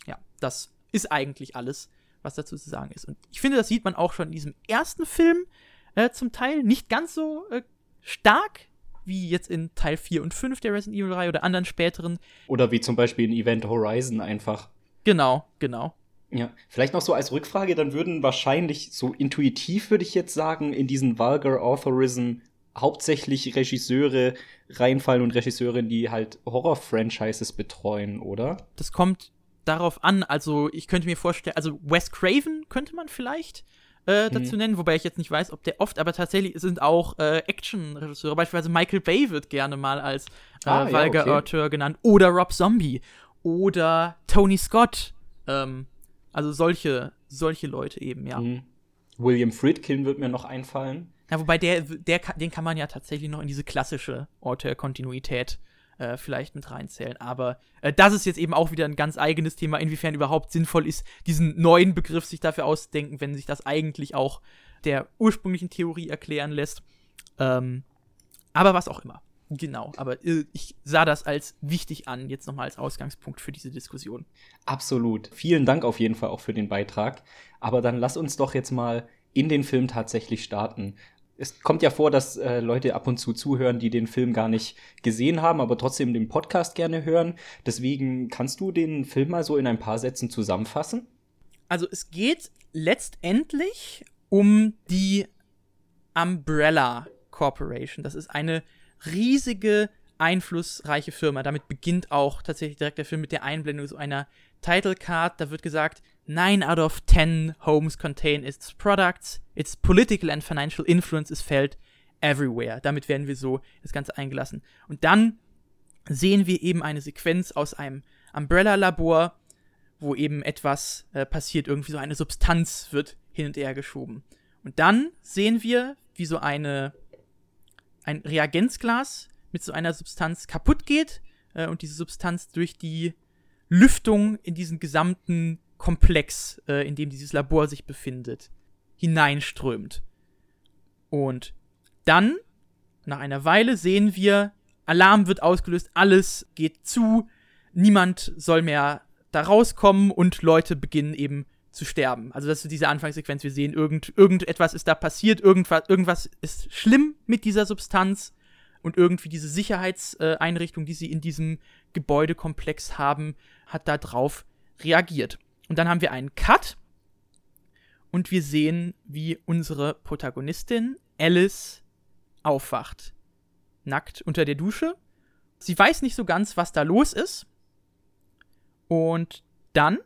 Ja, das ist eigentlich alles, was dazu zu sagen ist. Und ich finde, das sieht man auch schon in diesem ersten Film äh, zum Teil nicht ganz so äh, stark wie jetzt in Teil 4 und 5 der Resident Evil 3 oder anderen späteren. Oder wie zum Beispiel in Event Horizon einfach. Genau, genau. Ja, vielleicht noch so als Rückfrage, dann würden wahrscheinlich, so intuitiv würde ich jetzt sagen, in diesen Vulgar Authorism hauptsächlich Regisseure reinfallen und Regisseurinnen, die halt Horror-Franchises betreuen, oder? Das kommt darauf an, also ich könnte mir vorstellen, also Wes Craven könnte man vielleicht äh, dazu mhm. nennen, wobei ich jetzt nicht weiß, ob der oft, aber tatsächlich sind auch äh, Action-Regisseure, beispielsweise Michael Bay wird gerne mal als äh, ah, Vulgar ja, okay. genannt, oder Rob Zombie, oder Tony Scott, ähm, also solche, solche Leute eben, ja. Mhm. William Friedkin wird mir noch einfallen. Ja, wobei der, der, den kann man ja tatsächlich noch in diese klassische Auteur-Kontinuität äh, vielleicht mit reinzählen. Aber äh, das ist jetzt eben auch wieder ein ganz eigenes Thema, inwiefern überhaupt sinnvoll ist, diesen neuen Begriff sich dafür auszudenken, wenn sich das eigentlich auch der ursprünglichen Theorie erklären lässt. Ähm, aber was auch immer. Genau, aber äh, ich sah das als wichtig an, jetzt nochmal als Ausgangspunkt für diese Diskussion. Absolut. Vielen Dank auf jeden Fall auch für den Beitrag. Aber dann lass uns doch jetzt mal in den Film tatsächlich starten. Es kommt ja vor, dass äh, Leute ab und zu zuhören, die den Film gar nicht gesehen haben, aber trotzdem den Podcast gerne hören. Deswegen kannst du den Film mal so in ein paar Sätzen zusammenfassen? Also es geht letztendlich um die Umbrella Corporation. Das ist eine riesige, einflussreiche Firma. Damit beginnt auch tatsächlich direkt der Film mit der Einblendung so einer Title Card. Da wird gesagt, 9 out of 10 homes contain its products. Its political and financial influence is felt everywhere. Damit werden wir so das Ganze eingelassen. Und dann sehen wir eben eine Sequenz aus einem Umbrella-Labor, wo eben etwas äh, passiert, irgendwie so eine Substanz wird hin und her geschoben. Und dann sehen wir, wie so eine ein Reagenzglas mit so einer Substanz kaputt geht äh, und diese Substanz durch die Lüftung in diesen gesamten Komplex, äh, in dem dieses Labor sich befindet, hineinströmt. Und dann, nach einer Weile, sehen wir, Alarm wird ausgelöst, alles geht zu, niemand soll mehr da rauskommen und Leute beginnen eben zu sterben. Also das ist diese Anfangssequenz. Wir sehen, irgend, irgendetwas ist da passiert, irgendwas, irgendwas ist schlimm mit dieser Substanz und irgendwie diese Sicherheitseinrichtung, die sie in diesem Gebäudekomplex haben, hat da drauf reagiert. Und dann haben wir einen Cut und wir sehen, wie unsere Protagonistin Alice aufwacht. Nackt unter der Dusche. Sie weiß nicht so ganz, was da los ist. Und dann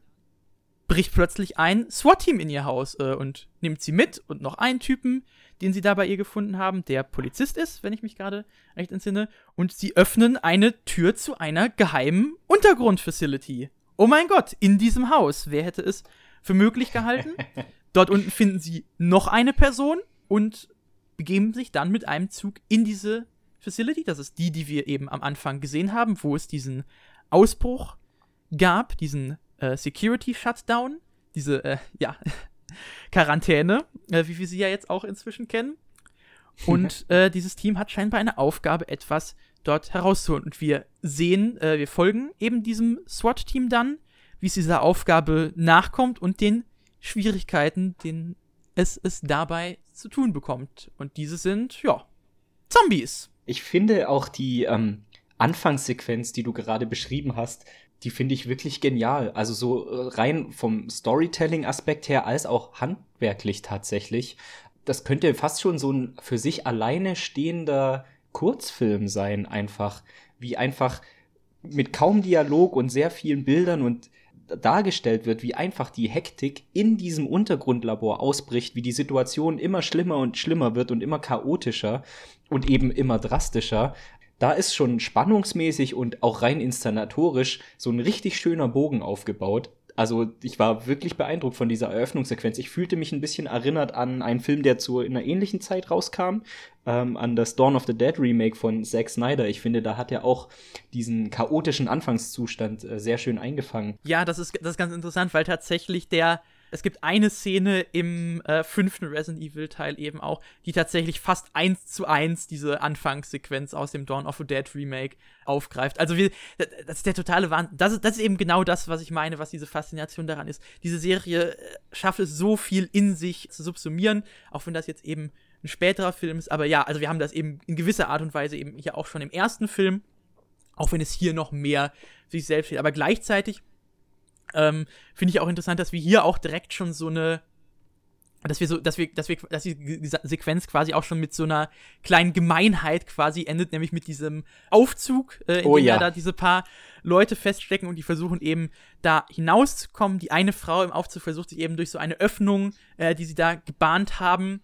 bricht plötzlich ein SWAT-Team in ihr Haus äh, und nimmt sie mit und noch einen Typen, den sie da bei ihr gefunden haben, der Polizist ist, wenn ich mich gerade recht entsinne. Und sie öffnen eine Tür zu einer geheimen Untergrundfacility. Oh mein Gott, in diesem Haus. Wer hätte es für möglich gehalten? [LAUGHS] Dort unten finden sie noch eine Person und begeben sich dann mit einem Zug in diese Facility. Das ist die, die wir eben am Anfang gesehen haben, wo es diesen Ausbruch gab, diesen äh, Security Shutdown, diese, äh, ja, [LAUGHS] Quarantäne, äh, wie wir sie ja jetzt auch inzwischen kennen. [LAUGHS] Und äh, dieses Team hat scheinbar eine Aufgabe, etwas dort herauszuholen. Und wir sehen, äh, wir folgen eben diesem SWAT-Team dann, wie es dieser Aufgabe nachkommt und den Schwierigkeiten, denen es, es dabei zu tun bekommt. Und diese sind, ja, Zombies. Ich finde auch die ähm, Anfangssequenz, die du gerade beschrieben hast, die finde ich wirklich genial. Also so äh, rein vom Storytelling-Aspekt her als auch handwerklich tatsächlich. Das könnte fast schon so ein für sich alleine stehender Kurzfilm sein, einfach. Wie einfach mit kaum Dialog und sehr vielen Bildern und dargestellt wird, wie einfach die Hektik in diesem Untergrundlabor ausbricht, wie die Situation immer schlimmer und schlimmer wird und immer chaotischer und eben immer drastischer da ist schon spannungsmäßig und auch rein inszenatorisch so ein richtig schöner Bogen aufgebaut. Also ich war wirklich beeindruckt von dieser Eröffnungssequenz. Ich fühlte mich ein bisschen erinnert an einen Film, der zu in einer ähnlichen Zeit rauskam, ähm, an das Dawn of the Dead Remake von Zack Snyder. Ich finde, da hat er auch diesen chaotischen Anfangszustand äh, sehr schön eingefangen. Ja, das ist, das ist ganz interessant, weil tatsächlich der es gibt eine Szene im äh, fünften Resident Evil Teil eben auch, die tatsächlich fast eins zu eins diese Anfangssequenz aus dem Dawn of the Dead Remake aufgreift. Also wir, das ist der totale Wahnsinn. Das, das ist eben genau das, was ich meine, was diese Faszination daran ist. Diese Serie äh, schafft es so viel in sich zu subsumieren, auch wenn das jetzt eben ein späterer Film ist. Aber ja, also wir haben das eben in gewisser Art und Weise eben hier auch schon im ersten Film, auch wenn es hier noch mehr sich selbst steht. Aber gleichzeitig ähm, finde ich auch interessant, dass wir hier auch direkt schon so eine dass wir so, dass wir, dass wir, dass die Sequenz quasi auch schon mit so einer kleinen Gemeinheit quasi endet, nämlich mit diesem Aufzug, äh, in Oh dem ja. da diese paar Leute feststecken und die versuchen eben da hinauszukommen. Die eine Frau im Aufzug versucht sich eben durch so eine Öffnung, äh, die sie da gebahnt haben,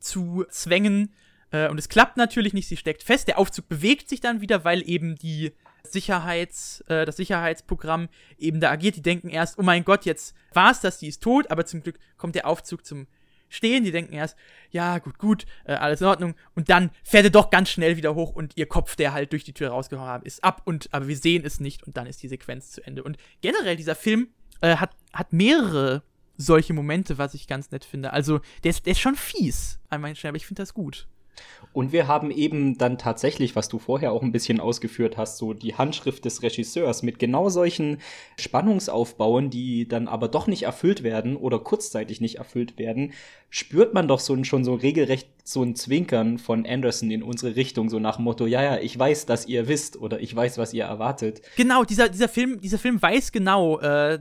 zu zwängen. Äh, und es klappt natürlich nicht, sie steckt fest. Der Aufzug bewegt sich dann wieder, weil eben die Sicherheits, äh, das Sicherheitsprogramm eben da agiert. Die denken erst, oh mein Gott, jetzt war es das, die ist tot, aber zum Glück kommt der Aufzug zum Stehen. Die denken erst, ja, gut, gut, äh, alles in Ordnung. Und dann fährt er doch ganz schnell wieder hoch und ihr Kopf, der halt durch die Tür rausgehauen hat, ist ab und aber wir sehen es nicht und dann ist die Sequenz zu Ende. Und generell, dieser Film äh, hat, hat mehrere solche Momente, was ich ganz nett finde. Also, der ist, der ist schon fies an manchen Stellen, aber ich finde das gut. Und wir haben eben dann tatsächlich, was du vorher auch ein bisschen ausgeführt hast, so die Handschrift des Regisseurs mit genau solchen Spannungsaufbauen, die dann aber doch nicht erfüllt werden oder kurzzeitig nicht erfüllt werden, spürt man doch so ein, schon so regelrecht so ein Zwinkern von Anderson in unsere Richtung, so nach dem Motto, ja, ja, ich weiß, dass ihr wisst oder ich weiß, was ihr erwartet. Genau, dieser, dieser Film, dieser Film weiß genau, äh, äh,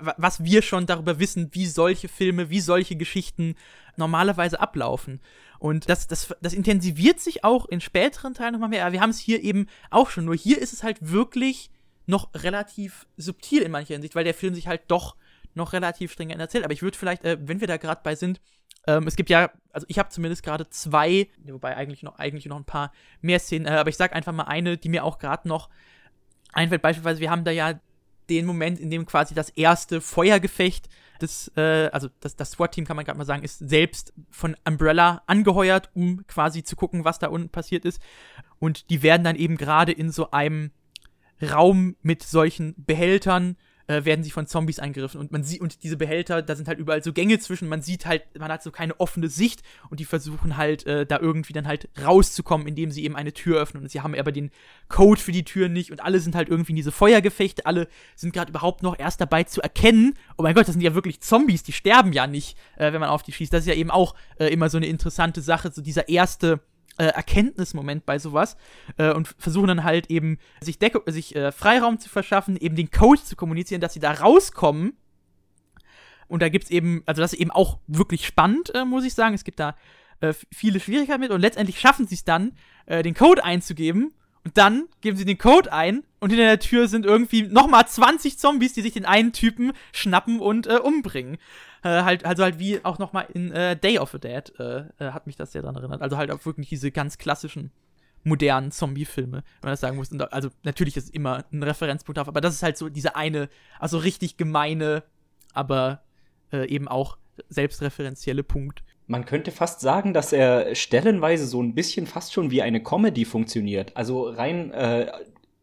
wa- was wir schon darüber wissen, wie solche Filme, wie solche Geschichten normalerweise ablaufen. Und das, das, das intensiviert sich auch in späteren Teilen nochmal mehr. Aber wir haben es hier eben auch schon. Nur hier ist es halt wirklich noch relativ subtil in mancher Hinsicht, weil der Film sich halt doch noch relativ stringent erzählt. Aber ich würde vielleicht, äh, wenn wir da gerade bei sind, ähm, es gibt ja, also ich habe zumindest gerade zwei, wobei eigentlich noch, eigentlich noch ein paar mehr Szenen, äh, aber ich sag einfach mal eine, die mir auch gerade noch einfällt. Beispielsweise, wir haben da ja den Moment, in dem quasi das erste Feuergefecht des, äh, also das, das SWAT-Team, kann man gerade mal sagen, ist selbst von Umbrella angeheuert, um quasi zu gucken, was da unten passiert ist. Und die werden dann eben gerade in so einem Raum mit solchen Behältern äh, werden sie von Zombies angegriffen und man sieht und diese Behälter, da sind halt überall so Gänge zwischen, man sieht halt, man hat so keine offene Sicht und die versuchen halt äh, da irgendwie dann halt rauszukommen, indem sie eben eine Tür öffnen und sie haben aber den Code für die Tür nicht und alle sind halt irgendwie in diese Feuergefechte, alle sind gerade überhaupt noch erst dabei zu erkennen, oh mein Gott, das sind ja wirklich Zombies, die sterben ja nicht, äh, wenn man auf die schießt. Das ist ja eben auch äh, immer so eine interessante Sache, so dieser erste äh, Erkenntnismoment bei sowas äh, und versuchen dann halt eben sich, Deko sich äh, Freiraum zu verschaffen, eben den Code zu kommunizieren, dass sie da rauskommen. Und da gibt's eben, also das ist eben auch wirklich spannend, äh, muss ich sagen. Es gibt da äh, viele Schwierigkeiten mit und letztendlich schaffen sie es dann, äh, den Code einzugeben. Und dann geben sie den Code ein und hinter der Tür sind irgendwie nochmal 20 Zombies, die sich den einen Typen schnappen und äh, umbringen. Äh, halt, also halt wie auch nochmal in äh, Day of the Dead äh, äh, hat mich das sehr daran erinnert. Also halt auch wirklich diese ganz klassischen modernen Zombie-Filme, wenn man das sagen muss. Da, also natürlich ist immer ein Referenzpunkt auf, aber das ist halt so diese eine, also richtig gemeine, aber äh, eben auch selbstreferenzielle Punkt. Man könnte fast sagen, dass er stellenweise so ein bisschen fast schon wie eine Comedy funktioniert. Also rein äh,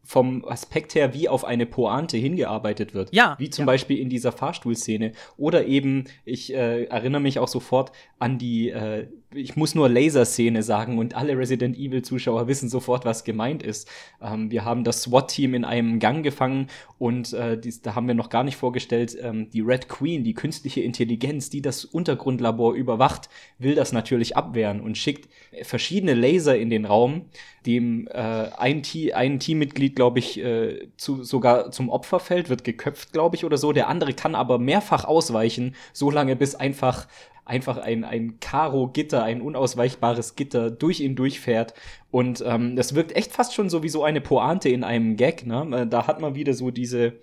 vom Aspekt her, wie auf eine Pointe hingearbeitet wird. Ja, Wie zum ja. Beispiel in dieser Fahrstuhlszene. Oder eben, ich äh, erinnere mich auch sofort an die, äh, ich muss nur Laserszene sagen und alle Resident Evil Zuschauer wissen sofort, was gemeint ist. Ähm, wir haben das SWAT-Team in einem Gang gefangen und äh, dies, da haben wir noch gar nicht vorgestellt, ähm, die Red Queen, die künstliche Intelligenz, die das Untergrundlabor überwacht, will das natürlich abwehren und schickt verschiedene Laser in den Raum, dem äh, ein, ein Teammitglied, glaube ich, äh, zu, sogar zum Opfer fällt, wird geköpft, glaube ich, oder so. Der andere kann aber mehrfach ausweichen, so lange bis einfach einfach ein, ein Karo-Gitter, ein unausweichbares Gitter durch ihn durchfährt. Und ähm, das wirkt echt fast schon so wie so eine Pointe in einem Gag. Ne? Äh, Da hat man wieder so diese,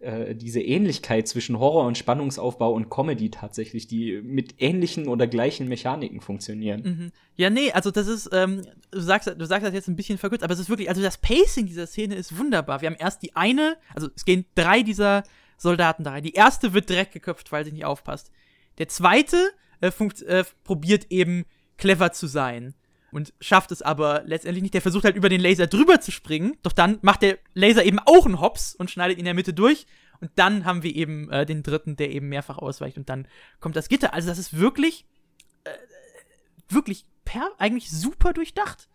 äh, diese Ähnlichkeit zwischen Horror und Spannungsaufbau und Comedy tatsächlich, die mit ähnlichen oder gleichen Mechaniken funktionieren. Mhm. Ja, nee, also das ist, ähm, du sagst, du sagst das jetzt ein bisschen verkürzt, aber es ist wirklich, also das Pacing dieser Szene ist wunderbar. Wir haben erst die eine, also es gehen drei dieser Soldaten da rein. Die erste wird direkt geköpft, weil sie nicht aufpasst. Der zweite äh, äh, probiert eben clever zu sein und schafft es aber letztendlich nicht. Der versucht halt über den Laser drüber zu springen, doch dann macht der Laser eben auch einen Hops und schneidet ihn in der Mitte durch. Und dann haben wir eben äh, den dritten, der eben mehrfach ausweicht und dann kommt das Gitter. Also das ist wirklich, äh, wirklich per, eigentlich super durchdacht.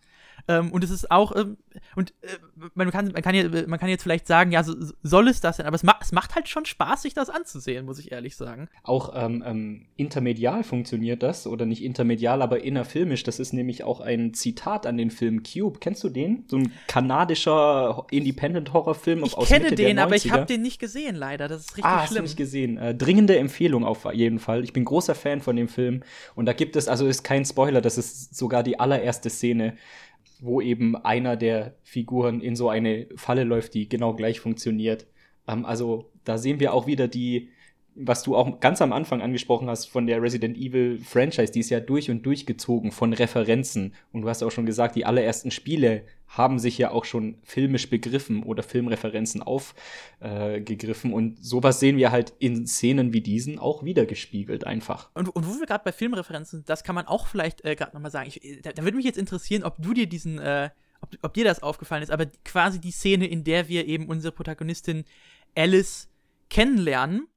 Ähm, und es ist auch, ähm, und äh, man, kann, man, kann ja, man kann jetzt vielleicht sagen, ja, so, soll es das denn? Aber es, ma es macht halt schon Spaß, sich das anzusehen, muss ich ehrlich sagen. Auch ähm, ähm, intermedial funktioniert das, oder nicht intermedial, aber innerfilmisch. Das ist nämlich auch ein Zitat an den Film Cube. Kennst du den? So ein kanadischer Independent-Horrorfilm ich aus kenne Mitte den, aber ich habe den nicht gesehen, leider. Das ist richtig ah, schlimm. Hast du nicht gesehen. Äh, dringende Empfehlung auf jeden Fall. Ich bin großer Fan von dem Film. Und da gibt es, also ist kein Spoiler, das ist sogar die allererste Szene, wo eben einer der Figuren in so eine Falle läuft, die genau gleich funktioniert. Ähm, also da sehen wir auch wieder die, was du auch ganz am Anfang angesprochen hast von der Resident Evil Franchise, die ist ja durch und durch gezogen von Referenzen. Und du hast auch schon gesagt, die allerersten Spiele haben sich ja auch schon filmisch begriffen oder Filmreferenzen aufgegriffen. Äh, und sowas sehen wir halt in Szenen wie diesen auch wieder gespiegelt einfach. Und, und wo wir gerade bei Filmreferenzen, das kann man auch vielleicht äh, gerade nochmal sagen. Ich, da, da würde mich jetzt interessieren, ob du dir diesen, äh, ob, ob dir das aufgefallen ist, aber quasi die Szene, in der wir eben unsere Protagonistin Alice kennenlernen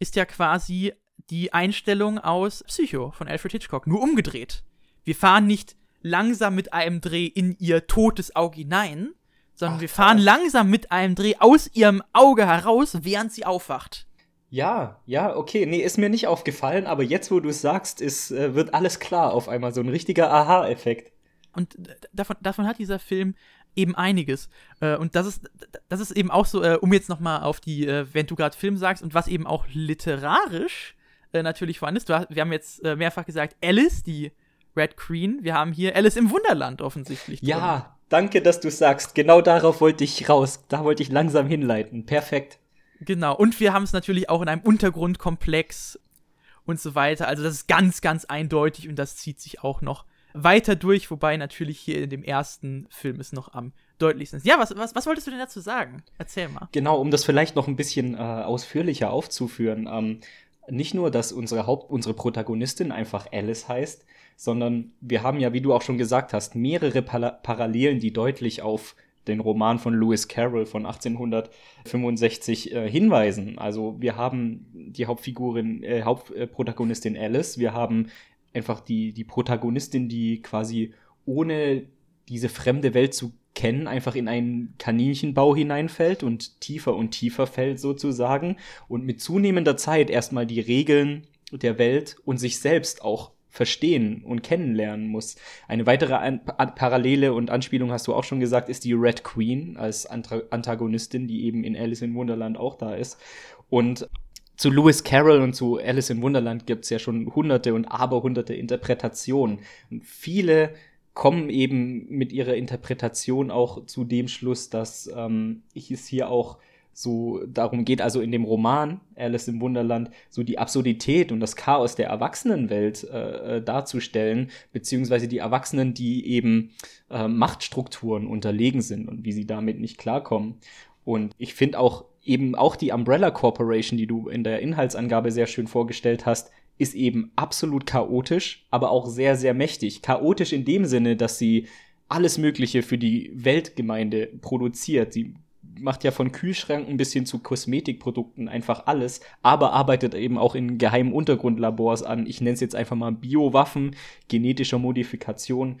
ist ja quasi die Einstellung aus Psycho von Alfred Hitchcock, nur umgedreht. Wir fahren nicht langsam mit einem Dreh in ihr totes Auge hinein, sondern Ach, wir fahren krass. langsam mit einem Dreh aus ihrem Auge heraus, während sie aufwacht. Ja, ja, okay. Nee, ist mir nicht aufgefallen, aber jetzt, wo du es sagst, ist, äh, wird alles klar auf einmal. So ein richtiger Aha-Effekt. Und davon, davon hat dieser Film eben einiges. Äh, und das ist, das ist eben auch so, äh, um jetzt nochmal auf die, äh, wenn du gerade Film sagst und was eben auch literarisch äh, natürlich vorhanden ist. Du, wir haben jetzt äh, mehrfach gesagt, Alice, die Red Queen. Wir haben hier Alice im Wunderland offensichtlich. Drin. Ja, danke, dass du sagst. Genau darauf wollte ich raus. Da wollte ich langsam hinleiten. Perfekt. Genau. Und wir haben es natürlich auch in einem Untergrundkomplex und so weiter. Also das ist ganz, ganz eindeutig und das zieht sich auch noch weiter durch, wobei natürlich hier in dem ersten Film es noch am deutlichsten ist. Ja, was, was, was wolltest du denn dazu sagen? Erzähl mal. Genau, um das vielleicht noch ein bisschen äh, ausführlicher aufzuführen. Ähm, nicht nur, dass unsere Haupt-, unsere Protagonistin einfach Alice heißt, sondern wir haben ja, wie du auch schon gesagt hast, mehrere Pala Parallelen, die deutlich auf den Roman von Lewis Carroll von 1865 äh, hinweisen. Also wir haben die Hauptfigurin, äh, Hauptprotagonistin Alice, wir haben einfach die, die Protagonistin, die quasi ohne diese fremde Welt zu kennen, einfach in einen Kaninchenbau hineinfällt und tiefer und tiefer fällt sozusagen und mit zunehmender Zeit erstmal die Regeln der Welt und sich selbst auch verstehen und kennenlernen muss. Eine weitere An Parallele und Anspielung hast du auch schon gesagt, ist die Red Queen als Antagonistin, die eben in Alice in Wonderland auch da ist. Und zu Lewis Carroll und zu Alice in Wunderland gibt es ja schon hunderte und aberhunderte Interpretationen. Und viele kommen eben mit ihrer Interpretation auch zu dem Schluss, dass ähm, es hier auch so darum geht, also in dem Roman Alice im Wunderland, so die Absurdität und das Chaos der Erwachsenenwelt äh, äh darzustellen, beziehungsweise die Erwachsenen, die eben äh, Machtstrukturen unterlegen sind und wie sie damit nicht klarkommen. Und ich finde auch eben auch die Umbrella Corporation, die du in der Inhaltsangabe sehr schön vorgestellt hast, ist eben absolut chaotisch, aber auch sehr, sehr mächtig. Chaotisch in dem Sinne, dass sie alles Mögliche für die Weltgemeinde produziert. Sie macht ja von Kühlschränken bis hin zu Kosmetikprodukten einfach alles, aber arbeitet eben auch in geheimen Untergrundlabors an. Ich nenne es jetzt einfach mal Biowaffen, genetischer Modifikation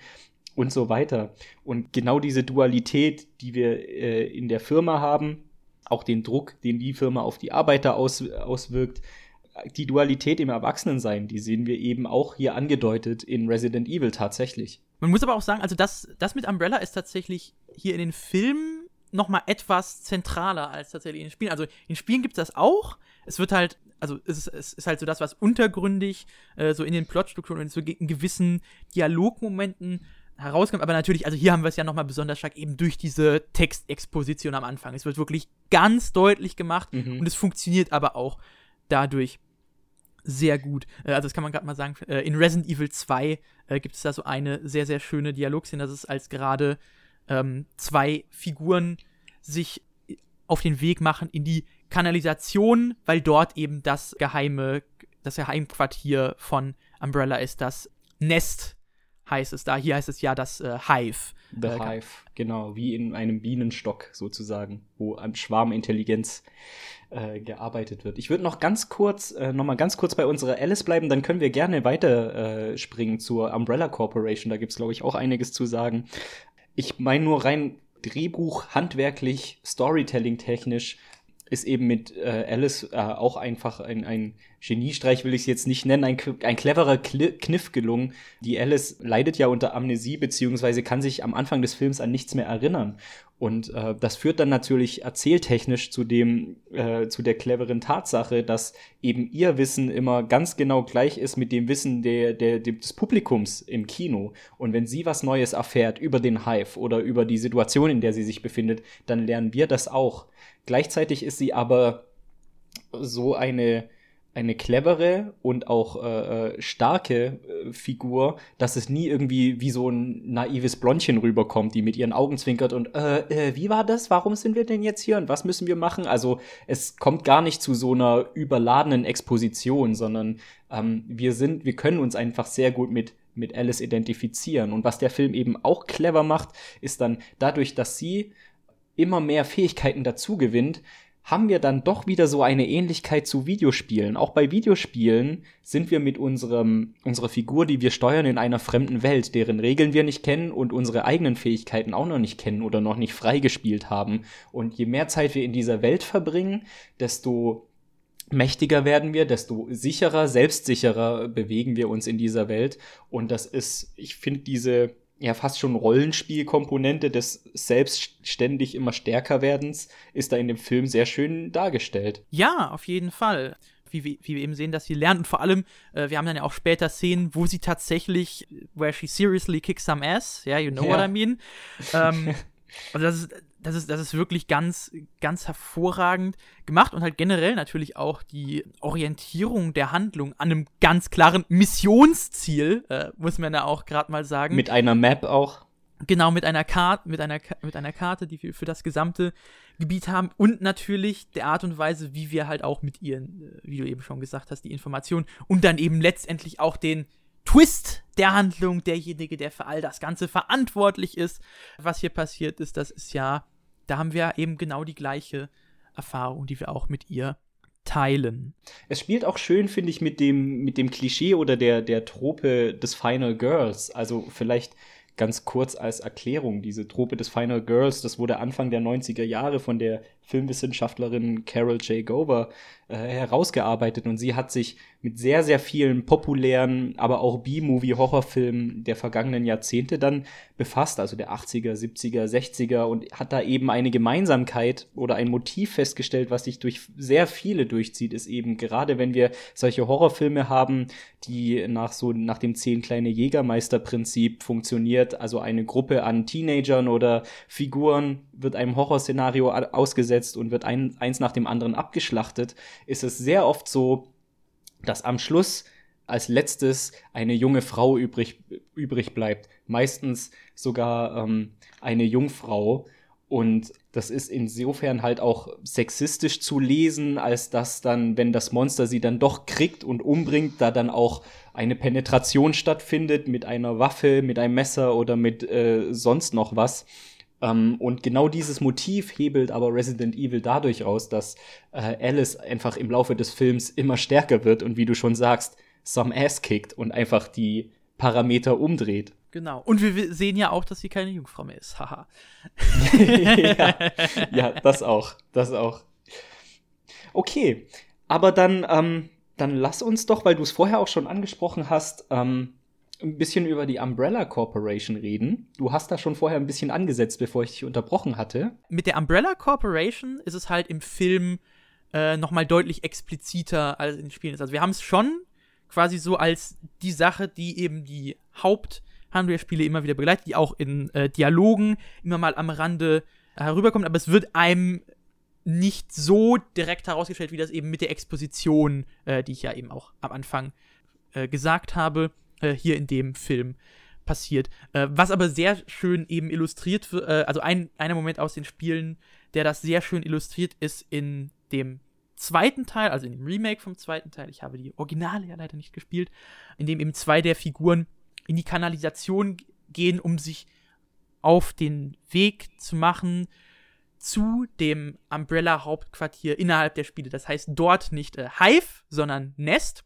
und so weiter. Und genau diese Dualität, die wir äh, in der Firma haben, auch den Druck, den die Firma auf die Arbeiter aus, auswirkt. Die Dualität im Erwachsenensein, die sehen wir eben auch hier angedeutet in Resident Evil tatsächlich. Man muss aber auch sagen, also das, das mit Umbrella ist tatsächlich hier in den Filmen noch mal etwas zentraler als tatsächlich in den Spielen. Also in Spielen gibt es das auch. Es wird halt, also es ist, es ist halt so das, was untergründig äh, so in den Plotstrukturen und in gewissen Dialogmomenten herauskommt. Aber natürlich, also hier haben wir es ja nochmal besonders stark eben durch diese Textexposition am Anfang. Es wird wirklich ganz deutlich gemacht mhm. und es funktioniert aber auch dadurch sehr gut. Äh, also das kann man gerade mal sagen. Äh, in Resident Evil 2 äh, gibt es da so eine sehr, sehr schöne Dialogszene. Das ist als gerade ähm, zwei Figuren sich auf den Weg machen in die Kanalisation, weil dort eben das geheime, das Geheimquartier von Umbrella ist, das Nest heißt es da. Hier heißt es ja das äh, Hive. The äh, Hive, genau, wie in einem Bienenstock sozusagen, wo an Schwarmintelligenz äh, gearbeitet wird. Ich würde noch ganz kurz, äh, noch mal ganz kurz bei unserer Alice bleiben, dann können wir gerne weiter äh, springen zur Umbrella Corporation. Da gibt es, glaube ich, auch einiges zu sagen. Ich meine nur rein Drehbuch, handwerklich, Storytelling technisch ist eben mit äh, Alice äh, auch einfach ein, ein Geniestreich, will ich es jetzt nicht nennen, ein, ein cleverer Kniff gelungen. Die Alice leidet ja unter Amnesie, beziehungsweise kann sich am Anfang des Films an nichts mehr erinnern. Und äh, das führt dann natürlich erzähltechnisch zu dem, äh, zu der cleveren Tatsache, dass eben ihr Wissen immer ganz genau gleich ist mit dem Wissen der, der, des Publikums im Kino. Und wenn sie was Neues erfährt über den Hive oder über die Situation, in der sie sich befindet, dann lernen wir das auch. Gleichzeitig ist sie aber so eine eine clevere und auch äh, äh, starke äh, Figur, dass es nie irgendwie wie so ein naives Blondchen rüberkommt, die mit ihren Augen zwinkert und äh, äh, wie war das? Warum sind wir denn jetzt hier und was müssen wir machen? Also es kommt gar nicht zu so einer überladenen Exposition, sondern ähm, wir sind, wir können uns einfach sehr gut mit mit Alice identifizieren. Und was der Film eben auch clever macht, ist dann dadurch, dass sie immer mehr Fähigkeiten dazu gewinnt, haben wir dann doch wieder so eine Ähnlichkeit zu Videospielen. Auch bei Videospielen sind wir mit unserem, unserer Figur, die wir steuern, in einer fremden Welt, deren Regeln wir nicht kennen und unsere eigenen Fähigkeiten auch noch nicht kennen oder noch nicht freigespielt haben. Und je mehr Zeit wir in dieser Welt verbringen, desto mächtiger werden wir, desto sicherer, selbstsicherer bewegen wir uns in dieser Welt. Und das ist, ich finde diese, ja fast schon Rollenspielkomponente des selbstständig immer stärker werdens ist da in dem Film sehr schön dargestellt. Ja, auf jeden Fall. Wie, wie, wie wir eben sehen, dass sie lernt und vor allem, äh, wir haben dann ja auch später Szenen, wo sie tatsächlich, where she seriously kicks some ass, ja, yeah, you know ja. what I mean. Ähm, [LAUGHS] also das ist, das ist, das ist wirklich ganz, ganz hervorragend gemacht und halt generell natürlich auch die Orientierung der Handlung an einem ganz klaren Missionsziel, äh, muss man ja auch gerade mal sagen. Mit einer Map auch. Genau, mit einer Karte, mit einer, mit einer Karte, die wir für das gesamte Gebiet haben und natürlich der Art und Weise, wie wir halt auch mit ihren, äh, wie du eben schon gesagt hast, die Informationen und dann eben letztendlich auch den Twist der Handlung, derjenige, der für all das Ganze verantwortlich ist. Was hier passiert ist, das ist ja, da haben wir eben genau die gleiche Erfahrung, die wir auch mit ihr teilen. Es spielt auch schön, finde ich, mit dem, mit dem Klischee oder der, der Trope des Final Girls. Also vielleicht ganz kurz als Erklärung, diese Trope des Final Girls, das wurde Anfang der 90er Jahre von der Filmwissenschaftlerin Carol J. Gover äh, herausgearbeitet und sie hat sich mit sehr, sehr vielen populären, aber auch B-Movie-Horrorfilmen der vergangenen Jahrzehnte dann befasst, also der 80er, 70er, 60er und hat da eben eine Gemeinsamkeit oder ein Motiv festgestellt, was sich durch sehr viele durchzieht, ist eben gerade wenn wir solche Horrorfilme haben, die nach so nach dem zehn kleine Jägermeister-Prinzip funktioniert, also eine Gruppe an Teenagern oder Figuren wird einem Horrorszenario ausgesetzt und wird ein, eins nach dem anderen abgeschlachtet, ist es sehr oft so, dass am Schluss als letztes eine junge Frau übrig, übrig bleibt. Meistens sogar ähm, eine Jungfrau. Und das ist insofern halt auch sexistisch zu lesen, als dass dann, wenn das Monster sie dann doch kriegt und umbringt, da dann auch eine Penetration stattfindet mit einer Waffe, mit einem Messer oder mit äh, sonst noch was. Ähm, und genau dieses Motiv hebelt aber Resident Evil dadurch aus, dass äh, Alice einfach im Laufe des Films immer stärker wird und wie du schon sagst, some ass kickt und einfach die Parameter umdreht. Genau. Und wir sehen ja auch, dass sie keine Jungfrau mehr ist. Haha. [LAUGHS] ja, ja, das auch. Das auch. Okay. Aber dann, ähm, dann lass uns doch, weil du es vorher auch schon angesprochen hast, ähm, ein bisschen über die Umbrella Corporation reden. Du hast da schon vorher ein bisschen angesetzt, bevor ich dich unterbrochen hatte. Mit der Umbrella Corporation ist es halt im Film äh, nochmal deutlich expliziter als in den Spielen. Also wir haben es schon quasi so als die Sache, die eben die Haupthandwerspiele immer wieder begleitet, die auch in äh, Dialogen immer mal am Rande herüberkommt, aber es wird einem nicht so direkt herausgestellt, wie das eben mit der Exposition, äh, die ich ja eben auch am Anfang äh, gesagt habe, äh, hier in dem Film passiert. Äh, was aber sehr schön eben illustriert wird, äh, also ein einer Moment aus den Spielen, der das sehr schön illustriert, ist in dem zweiten Teil, also in dem Remake vom zweiten Teil. Ich habe die Originale ja leider nicht gespielt, in dem eben zwei der Figuren in die Kanalisation gehen, um sich auf den Weg zu machen zu dem Umbrella-Hauptquartier innerhalb der Spiele. Das heißt dort nicht äh, Hive, sondern Nest.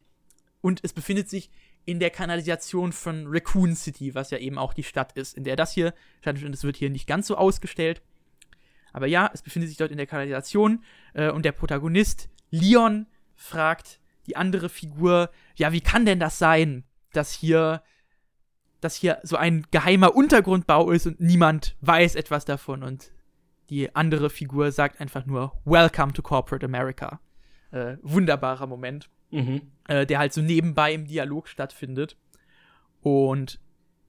Und es befindet sich in der Kanalisation von Raccoon City, was ja eben auch die Stadt ist, in der das hier. Das wird hier nicht ganz so ausgestellt. Aber ja, es befindet sich dort in der Kanalisation äh, und der Protagonist Leon fragt die andere Figur, ja, wie kann denn das sein, dass hier, dass hier so ein geheimer Untergrundbau ist und niemand weiß etwas davon und die andere Figur sagt einfach nur Welcome to Corporate America. Äh, wunderbarer Moment, Mhm. äh, der halt so nebenbei im Dialog stattfindet. Und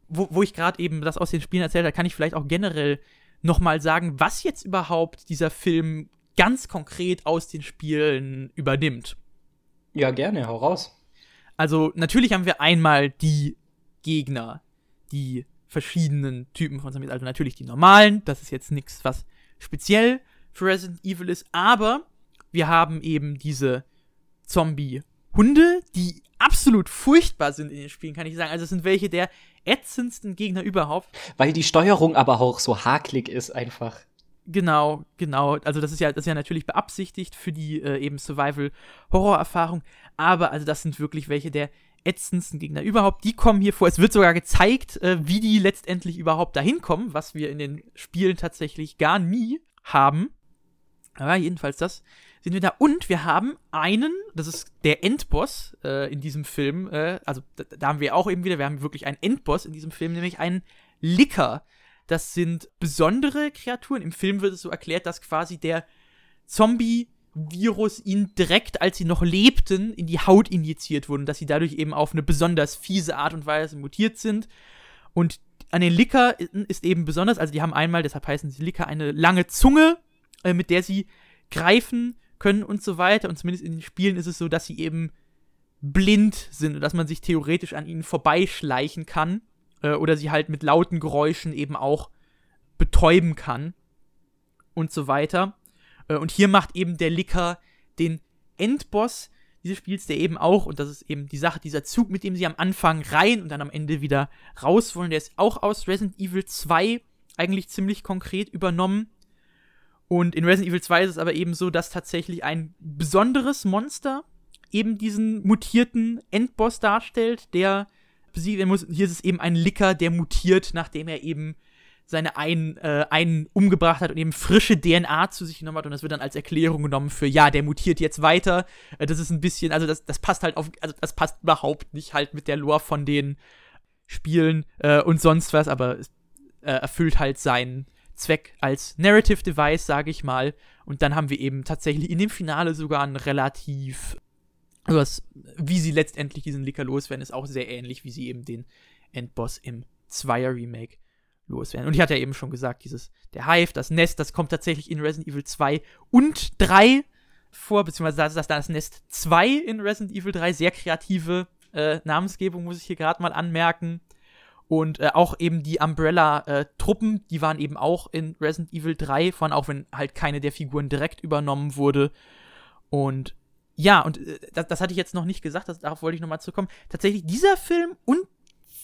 wo, wo ich gerade eben das aus den Spielen erzählt habe, kann ich vielleicht auch generell nochmal sagen, was jetzt überhaupt dieser Film ganz konkret aus den Spielen übernimmt. Ja, gerne, hau raus. Also natürlich haben wir einmal die Gegner, die verschiedenen Typen von Zombies, also natürlich die normalen, das ist jetzt nichts, was speziell für Resident Evil ist, aber wir haben eben diese Zombie-Hunde, die absolut furchtbar sind in den Spielen, kann ich sagen. Also es sind welche der ätzendsten Gegner überhaupt. Weil die Steuerung aber auch so hakelig ist einfach. Genau, genau. Also das ist ja, das ist ja natürlich beabsichtigt für die äh, eben Survival-Horror-Erfahrung. Aber also das sind wirklich welche der ätzendsten Gegner überhaupt. Die kommen hier vor. Es wird sogar gezeigt, äh, wie die letztendlich überhaupt dahin kommen, was wir in den Spielen tatsächlich gar nie haben. Aber jedenfalls das sind wir da. Und wir haben einen, das ist der Endboss äh, in diesem Film. Äh, also da, da haben wir auch eben wieder, wir haben wirklich einen Endboss in diesem Film, nämlich einen Licker. Das sind besondere Kreaturen. Im Film wird es so erklärt, dass quasi der Zombie-Virus ihnen direkt, als sie noch lebten, in die Haut injiziert wurden, dass sie dadurch eben auf eine besonders fiese Art und Weise mutiert sind. Und an den Licker ist eben besonders, also die haben einmal, deshalb heißen sie Licker, eine lange Zunge, äh, mit der sie greifen können und so weiter. Und zumindest in den Spielen ist es so, dass sie eben blind sind und dass man sich theoretisch an ihnen vorbeischleichen kann äh, oder sie halt mit lauten Geräuschen eben auch betäuben kann und so weiter. Äh, und hier macht eben der Licker den Endboss dieses Spiels, der eben auch, und das ist eben die Sache, dieser Zug, mit dem sie am Anfang rein und dann am Ende wieder raus wollen, der ist auch aus Resident Evil 2 eigentlich ziemlich konkret übernommen. Und in Resident Evil 2 ist es aber eben so, dass tatsächlich ein besonderes Monster eben diesen mutierten Endboss darstellt, der besiegt werden muss. Hier ist es eben ein Licker, der mutiert, nachdem er eben seine einen, äh, einen umgebracht hat und eben frische DNA zu sich genommen hat. Und das wird dann als Erklärung genommen für, ja, der mutiert jetzt weiter. Äh, das ist ein bisschen, also das, das passt halt auf, also das passt überhaupt nicht halt mit der Lore von den Spielen äh, und sonst was, aber es äh, erfüllt halt seinen Zweck als Narrative Device, sage ich mal. Und dann haben wir eben tatsächlich in dem Finale sogar ein relativ, also wie sie letztendlich diesen Licker loswerden, ist auch sehr ähnlich, wie sie eben den Endboss im Zweier Remake loswerden. Und ich hatte ja eben schon gesagt, dieses, der Hive, das Nest, das kommt tatsächlich in Resident Evil 2 und 3 vor, beziehungsweise das ist das Nest 2 in Resident Evil 3. Sehr kreative äh, Namensgebung, muss ich hier gerade mal anmerken. Und äh, auch eben die Umbrella-Truppen, äh, die waren eben auch in Resident Evil 3 von, auch wenn halt keine der Figuren direkt übernommen wurde. Und ja, und äh, das, das, hatte ich jetzt noch nicht gesagt, das, darauf wollte ich nochmal zurückkommen. Tatsächlich dieser Film und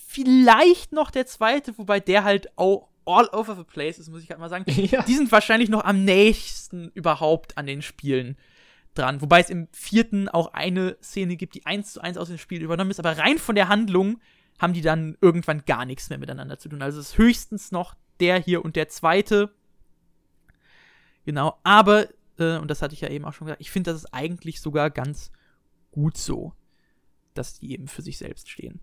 vielleicht noch der zweite, wobei der halt auch all over the place ist, muss ich halt mal sagen. [LAUGHS] Ja. Die sind wahrscheinlich noch am nächsten überhaupt an den Spielen dran. Wobei es im vierten auch eine Szene gibt, die eins zu eins aus dem Spiel übernommen ist, aber rein von der Handlung haben die dann irgendwann gar nichts mehr miteinander zu tun. Also es ist höchstens noch der hier und der zweite. Genau, aber, äh, und das hatte ich ja eben auch schon gesagt, ich finde, das ist eigentlich sogar ganz gut so, dass die eben für sich selbst stehen.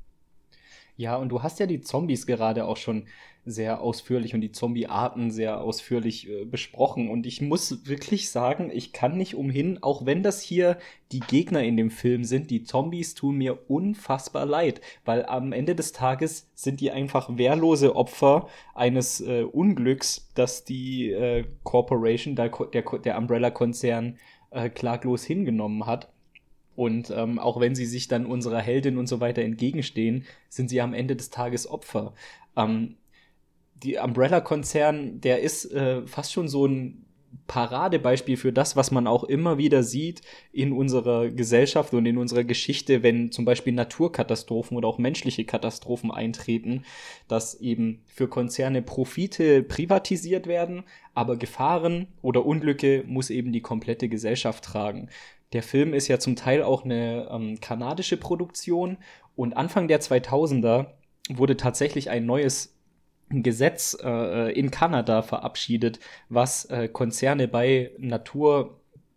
Ja, und du hast ja die Zombies gerade auch schon sehr ausführlich und die Zombie-Arten sehr ausführlich äh, besprochen. Und ich muss wirklich sagen, ich kann nicht umhin, auch wenn das hier die Gegner in dem Film sind, die Zombies tun mir unfassbar leid, weil am Ende des Tages sind die einfach wehrlose Opfer eines äh, Unglücks, das die äh, Corporation, der, der, der Umbrella-Konzern, äh, klaglos hingenommen hat. Und ähm, auch wenn sie sich dann unserer Heldin und so weiter entgegenstehen, sind sie am Ende des Tages Opfer. Ähm, die Umbrella-Konzern, der ist äh, fast schon so ein Paradebeispiel für das, was man auch immer wieder sieht in unserer Gesellschaft und in unserer Geschichte, wenn zum Beispiel Naturkatastrophen oder auch menschliche Katastrophen eintreten, dass eben für Konzerne Profite privatisiert werden, aber Gefahren oder Unglücke muss eben die komplette Gesellschaft tragen. Der Film ist ja zum Teil auch eine ähm, kanadische Produktion und Anfang der 2000er wurde tatsächlich ein neues Gesetz äh, in Kanada verabschiedet, was äh, Konzerne bei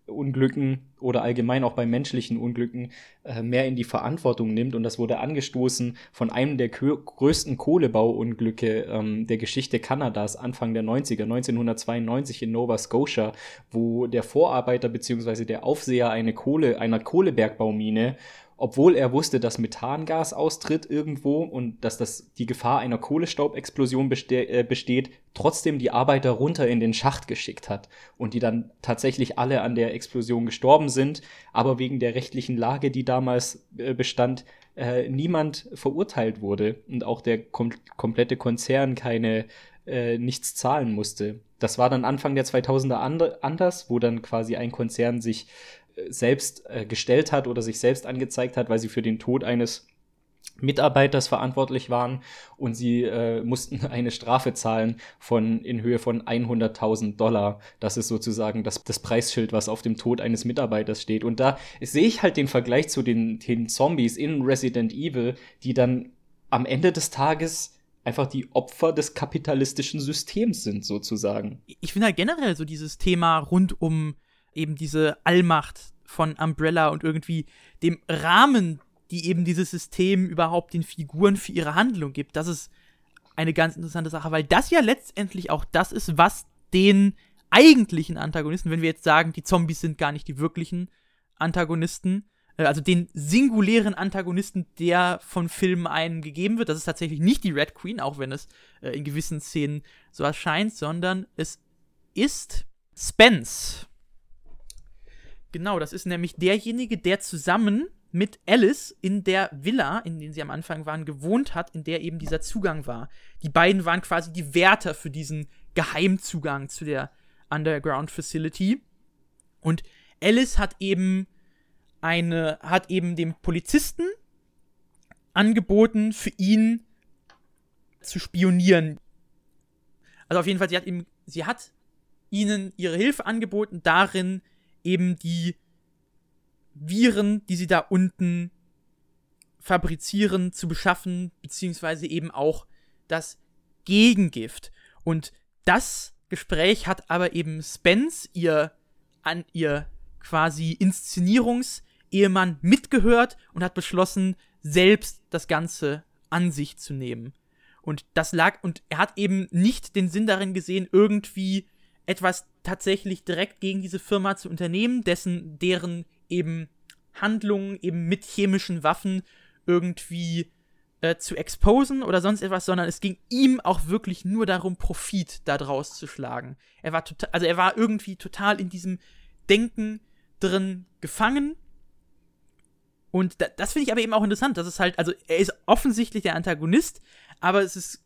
Naturunglücken oder allgemein auch bei menschlichen Unglücken äh, mehr in die Verantwortung nimmt. Und das wurde angestoßen von einem der größten Kohlebauunglücke ähm, der Geschichte Kanadas Anfang der 90er, 1992 in Nova Scotia, wo der Vorarbeiter bzw. der Aufseher eine Kohle, einer Kohlebergbaumine obwohl er wusste, dass Methangas austritt irgendwo und dass das die Gefahr einer Kohlestaubexplosion beste äh, besteht, trotzdem die Arbeiter runter in den Schacht geschickt hat und die dann tatsächlich alle an der Explosion gestorben sind, aber wegen der rechtlichen Lage, die damals äh, bestand, äh, niemand verurteilt wurde und auch der kom komplette Konzern keine äh, nichts zahlen musste. Das war dann Anfang der 2000er and anders, wo dann quasi ein Konzern sich selbst äh, gestellt hat oder sich selbst angezeigt hat, weil sie für den Tod eines Mitarbeiters verantwortlich waren und sie äh, mussten [LAUGHS] eine Strafe zahlen von in Höhe von 100.000 Dollar. Das ist sozusagen das, das Preisschild, was auf dem Tod eines Mitarbeiters steht. Und da sehe ich halt den Vergleich zu den, den Zombies in Resident Evil, die dann am Ende des Tages einfach die Opfer des kapitalistischen Systems sind, sozusagen. Ich finde halt generell so dieses Thema rund um eben diese Allmacht von Umbrella und irgendwie dem Rahmen, die eben dieses System überhaupt den Figuren für ihre Handlung gibt. Das ist eine ganz interessante Sache, weil das ja letztendlich auch das ist, was den eigentlichen Antagonisten, wenn wir jetzt sagen, die Zombies sind gar nicht die wirklichen Antagonisten, äh, also den singulären Antagonisten, der von Filmen einem gegeben wird, das ist tatsächlich nicht die Red Queen, auch wenn es äh, in gewissen Szenen so erscheint, sondern es ist Spence. Genau, das ist nämlich derjenige, der zusammen mit Alice in der Villa, in der sie am Anfang waren, gewohnt hat, in der eben dieser Zugang war. Die beiden waren quasi die Wärter für diesen Geheimzugang zu der Underground Facility. Und Alice hat eben eine, hat eben dem Polizisten angeboten, für ihn zu spionieren. Also auf jeden Fall, sie hat ihm, sie hat ihnen ihre Hilfe angeboten, darin eben die Viren, die sie da unten fabrizieren, zu beschaffen, beziehungsweise eben auch das Gegengift. Und das Gespräch hat aber eben Spence, ihr an ihr quasi Inszenierungsehemann, mitgehört und hat beschlossen, selbst das Ganze an sich zu nehmen. Und das lag, und er hat eben nicht den Sinn darin gesehen, irgendwie etwas tatsächlich direkt gegen diese Firma zu unternehmen, dessen, deren eben Handlungen eben mit chemischen Waffen irgendwie äh, zu exposen oder sonst etwas, sondern es ging ihm auch wirklich nur darum, Profit daraus zu schlagen. Er war total, also er war irgendwie total in diesem Denken drin gefangen. Und da, das finde ich aber eben auch interessant. Das ist halt, also er ist offensichtlich der Antagonist, aber es ist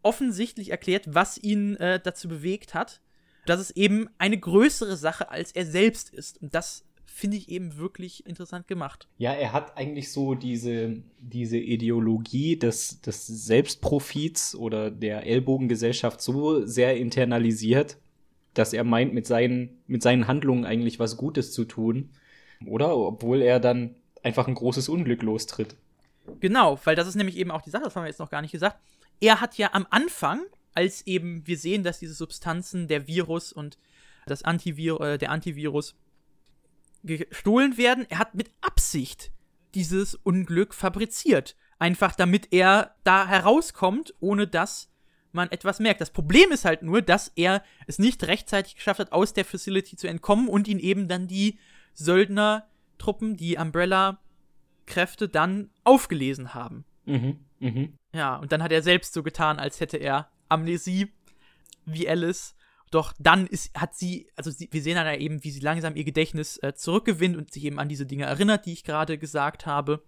offensichtlich erklärt, was ihn äh, dazu bewegt hat dass es eben eine größere Sache als er selbst ist. Und das finde ich eben wirklich interessant gemacht. Ja, er hat eigentlich so diese, diese Ideologie des, des Selbstprofits oder der Ellbogengesellschaft so sehr internalisiert, dass er meint, mit seinen, mit seinen Handlungen eigentlich was Gutes zu tun. Oder? Obwohl er dann einfach ein großes Unglück lostritt. Genau, weil das ist nämlich eben auch die Sache, das haben wir jetzt noch gar nicht gesagt. Er hat ja am Anfang als eben wir sehen, dass diese Substanzen, der Virus und das Antivir äh, der Antivirus gestohlen werden. Er hat mit Absicht dieses Unglück fabriziert. Einfach damit er da herauskommt, ohne dass man etwas merkt. Das Problem ist halt nur, dass er es nicht rechtzeitig geschafft hat, aus der Facility zu entkommen und ihn eben dann die Söldnertruppen, die Umbrella-Kräfte dann aufgelesen haben. Mhm, mh. Ja, und dann hat er selbst so getan, als hätte er Amnesie wie Alice. Doch dann ist, hat sie, also sie, wir sehen dann ja eben, wie sie langsam ihr Gedächtnis äh, zurückgewinnt und sich eben an diese Dinge erinnert, die ich gerade gesagt habe.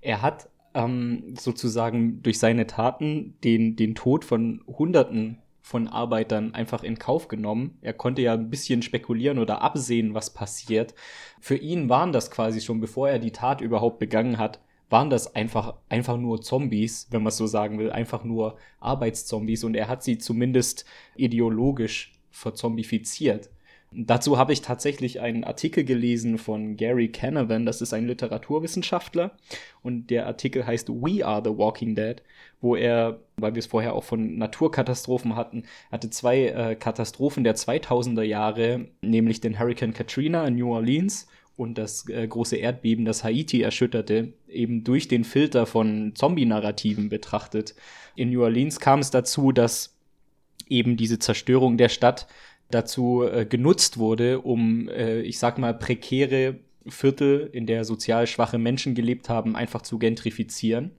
Er hat ähm, sozusagen durch seine Taten den, den Tod von Hunderten von Arbeitern einfach in Kauf genommen. Er konnte ja ein bisschen spekulieren oder absehen, was passiert. Für ihn waren das quasi schon, bevor er die Tat überhaupt begangen hat, waren das einfach, einfach nur Zombies, wenn man es so sagen will, einfach nur Arbeitszombies und er hat sie zumindest ideologisch verzombifiziert. Dazu habe ich tatsächlich einen Artikel gelesen von Gary Canavan, das ist ein Literaturwissenschaftler und der Artikel heißt We Are the Walking Dead, wo er, weil wir es vorher auch von Naturkatastrophen hatten, hatte zwei äh, Katastrophen der 2000er Jahre, nämlich den Hurricane Katrina in New Orleans und das äh, große Erdbeben, das Haiti erschütterte, eben durch den Filter von Zombie-Narrativen betrachtet. In New Orleans kam es dazu, dass eben diese Zerstörung der Stadt dazu äh, genutzt wurde, um, äh, ich sag mal, prekäre Viertel, in der sozial schwache Menschen gelebt haben, einfach zu gentrifizieren.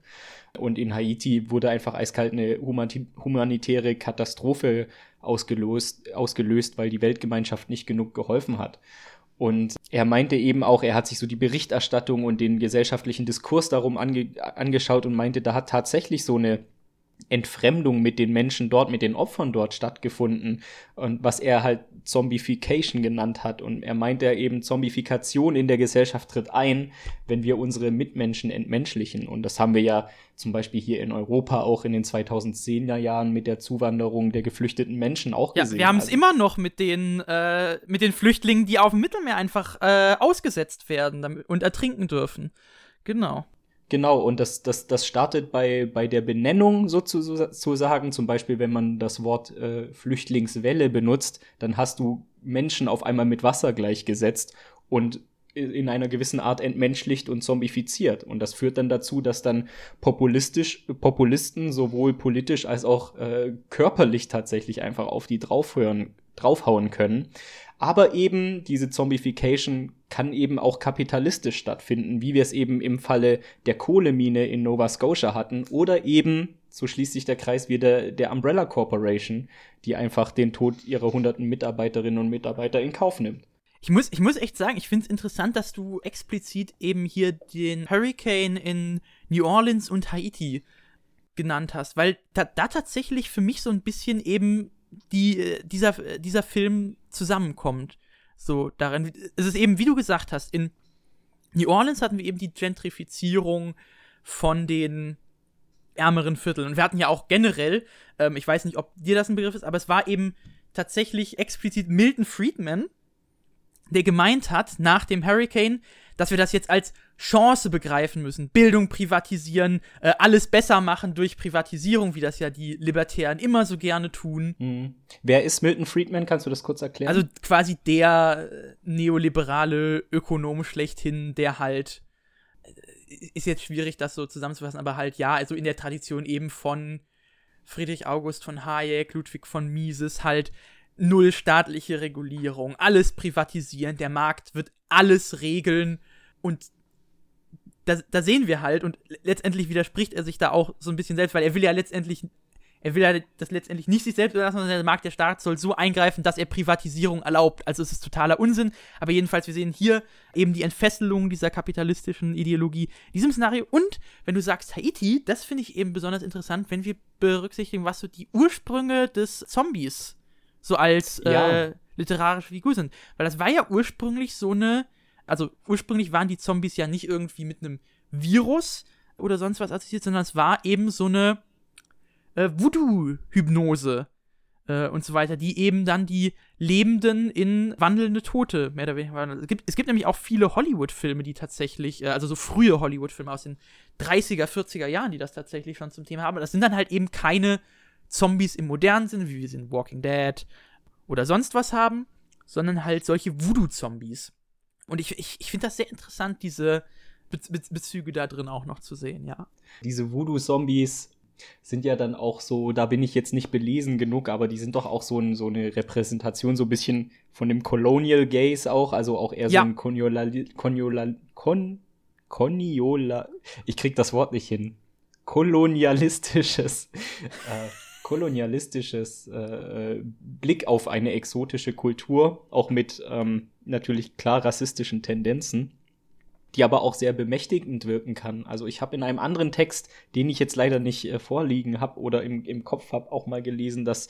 Und in Haiti wurde einfach eiskalt eine humanitäre Katastrophe ausgelöst, ausgelöst, weil die Weltgemeinschaft nicht genug geholfen hat. Und er meinte eben auch, er hat sich so die Berichterstattung und den gesellschaftlichen Diskurs darum ange angeschaut und meinte, da hat tatsächlich so eine Entfremdung mit den Menschen dort, mit den Opfern dort stattgefunden und was er halt Zombification genannt hat. Und er meinte eben, Zombifikation in der Gesellschaft tritt ein, wenn wir unsere Mitmenschen entmenschlichen. Und das haben wir ja zum Beispiel hier in Europa auch in den 2010er Jahren mit der Zuwanderung der geflüchteten Menschen auch gesehen. Ja, wir haben es also, immer noch mit den, äh, mit den Flüchtlingen, die auf dem Mittelmeer einfach äh, ausgesetzt werden und ertrinken dürfen. Genau. Genau, und das, das, das startet bei, bei der Benennung sozusagen. Zum Beispiel, wenn man das Wort äh, Flüchtlingswelle benutzt, dann hast du Menschen auf einmal mit Wasser gleichgesetzt und in einer gewissen Art entmenschlicht und zombifiziert. Und das führt dann dazu, dass dann populistisch, Populisten sowohl politisch als auch äh, körperlich tatsächlich einfach auf die draufhören, draufhauen können. Aber eben diese Zombification kann eben auch kapitalistisch stattfinden, wie wir es eben im Falle der Kohlemine in Nova Scotia hatten oder eben, so schließt sich der Kreis wieder, der Umbrella Corporation, die einfach den Tod ihrer hunderten Mitarbeiterinnen und Mitarbeiter in Kauf nimmt. Ich muss, ich muss echt sagen, ich finde es interessant, dass du explizit eben hier den Hurricane in New Orleans und Haiti genannt hast, weil da, da tatsächlich für mich so ein bisschen eben die, äh, dieser, äh, dieser Film zusammenkommt. So, darin, es ist eben, wie du gesagt hast, in New Orleans hatten wir eben die Gentrifizierung von den ärmeren Vierteln. Und wir hatten ja auch generell, ähm, ich weiß nicht, ob dir das ein Begriff ist, aber es war eben tatsächlich explizit Milton Friedman, der gemeint hat, nach dem Hurricane, dass wir das jetzt als Chance begreifen müssen. Bildung privatisieren, äh, alles besser machen durch Privatisierung, wie das ja die Libertären immer so gerne tun. Mhm. Wer ist Milton Friedman? Kannst du das kurz erklären? Also quasi der äh, neoliberale Ökonom schlechthin, der halt äh, ist jetzt schwierig, das so zusammenzufassen, aber halt ja, also in der Tradition eben von Friedrich August von Hayek, Ludwig von Mises, halt null staatliche Regulierung, alles privatisieren, der Markt wird alles regeln und da, da sehen wir halt und letztendlich widerspricht er sich da auch so ein bisschen selbst, weil er will ja letztendlich er will ja das letztendlich nicht sich selbst überlassen, sondern der Markt der Staat soll so eingreifen, dass er Privatisierung erlaubt. Also es ist totaler Unsinn. Aber jedenfalls, wir sehen hier eben die Entfesselung dieser kapitalistischen Ideologie diesem Szenario. Und wenn du sagst Haiti, das finde ich eben besonders interessant, wenn wir berücksichtigen, was so die Ursprünge des Zombies so als ja. äh, literarische Figur sind. Weil das war ja ursprünglich so eine also ursprünglich waren die Zombies ja nicht irgendwie mit einem Virus oder sonst was assoziiert, sondern es war eben so eine äh, Voodoo-Hypnose äh, und so weiter, die eben dann die Lebenden in wandelnde Tote mehr oder weniger waren. Es gibt, es gibt nämlich auch viele Hollywood-Filme, die tatsächlich, äh, also so frühe Hollywood-Filme aus den 30er, 40er Jahren, die das tatsächlich schon zum Thema haben. Das sind dann halt eben keine Zombies im modernen Sinne, wie wir sie in Walking Dead oder sonst was haben, sondern halt solche Voodoo-Zombies. Und ich, ich, ich finde das sehr interessant, diese Be Be Bezüge da drin auch noch zu sehen, ja. Diese Voodoo-Zombies sind ja dann auch so, da bin ich jetzt nicht belesen genug, aber die sind doch auch so, ein, so eine Repräsentation, so ein bisschen von dem Colonial Gaze auch, also auch eher ja. so ein Koniola, Koniola, Kon, Koniola, ich krieg das Wort nicht hin, kolonialistisches, [LAUGHS] äh, kolonialistisches äh, Blick auf eine exotische Kultur, auch mit ähm, natürlich klar rassistischen Tendenzen, die aber auch sehr bemächtigend wirken kann. Also ich habe in einem anderen Text, den ich jetzt leider nicht äh, vorliegen habe oder im, im Kopf habe, auch mal gelesen, dass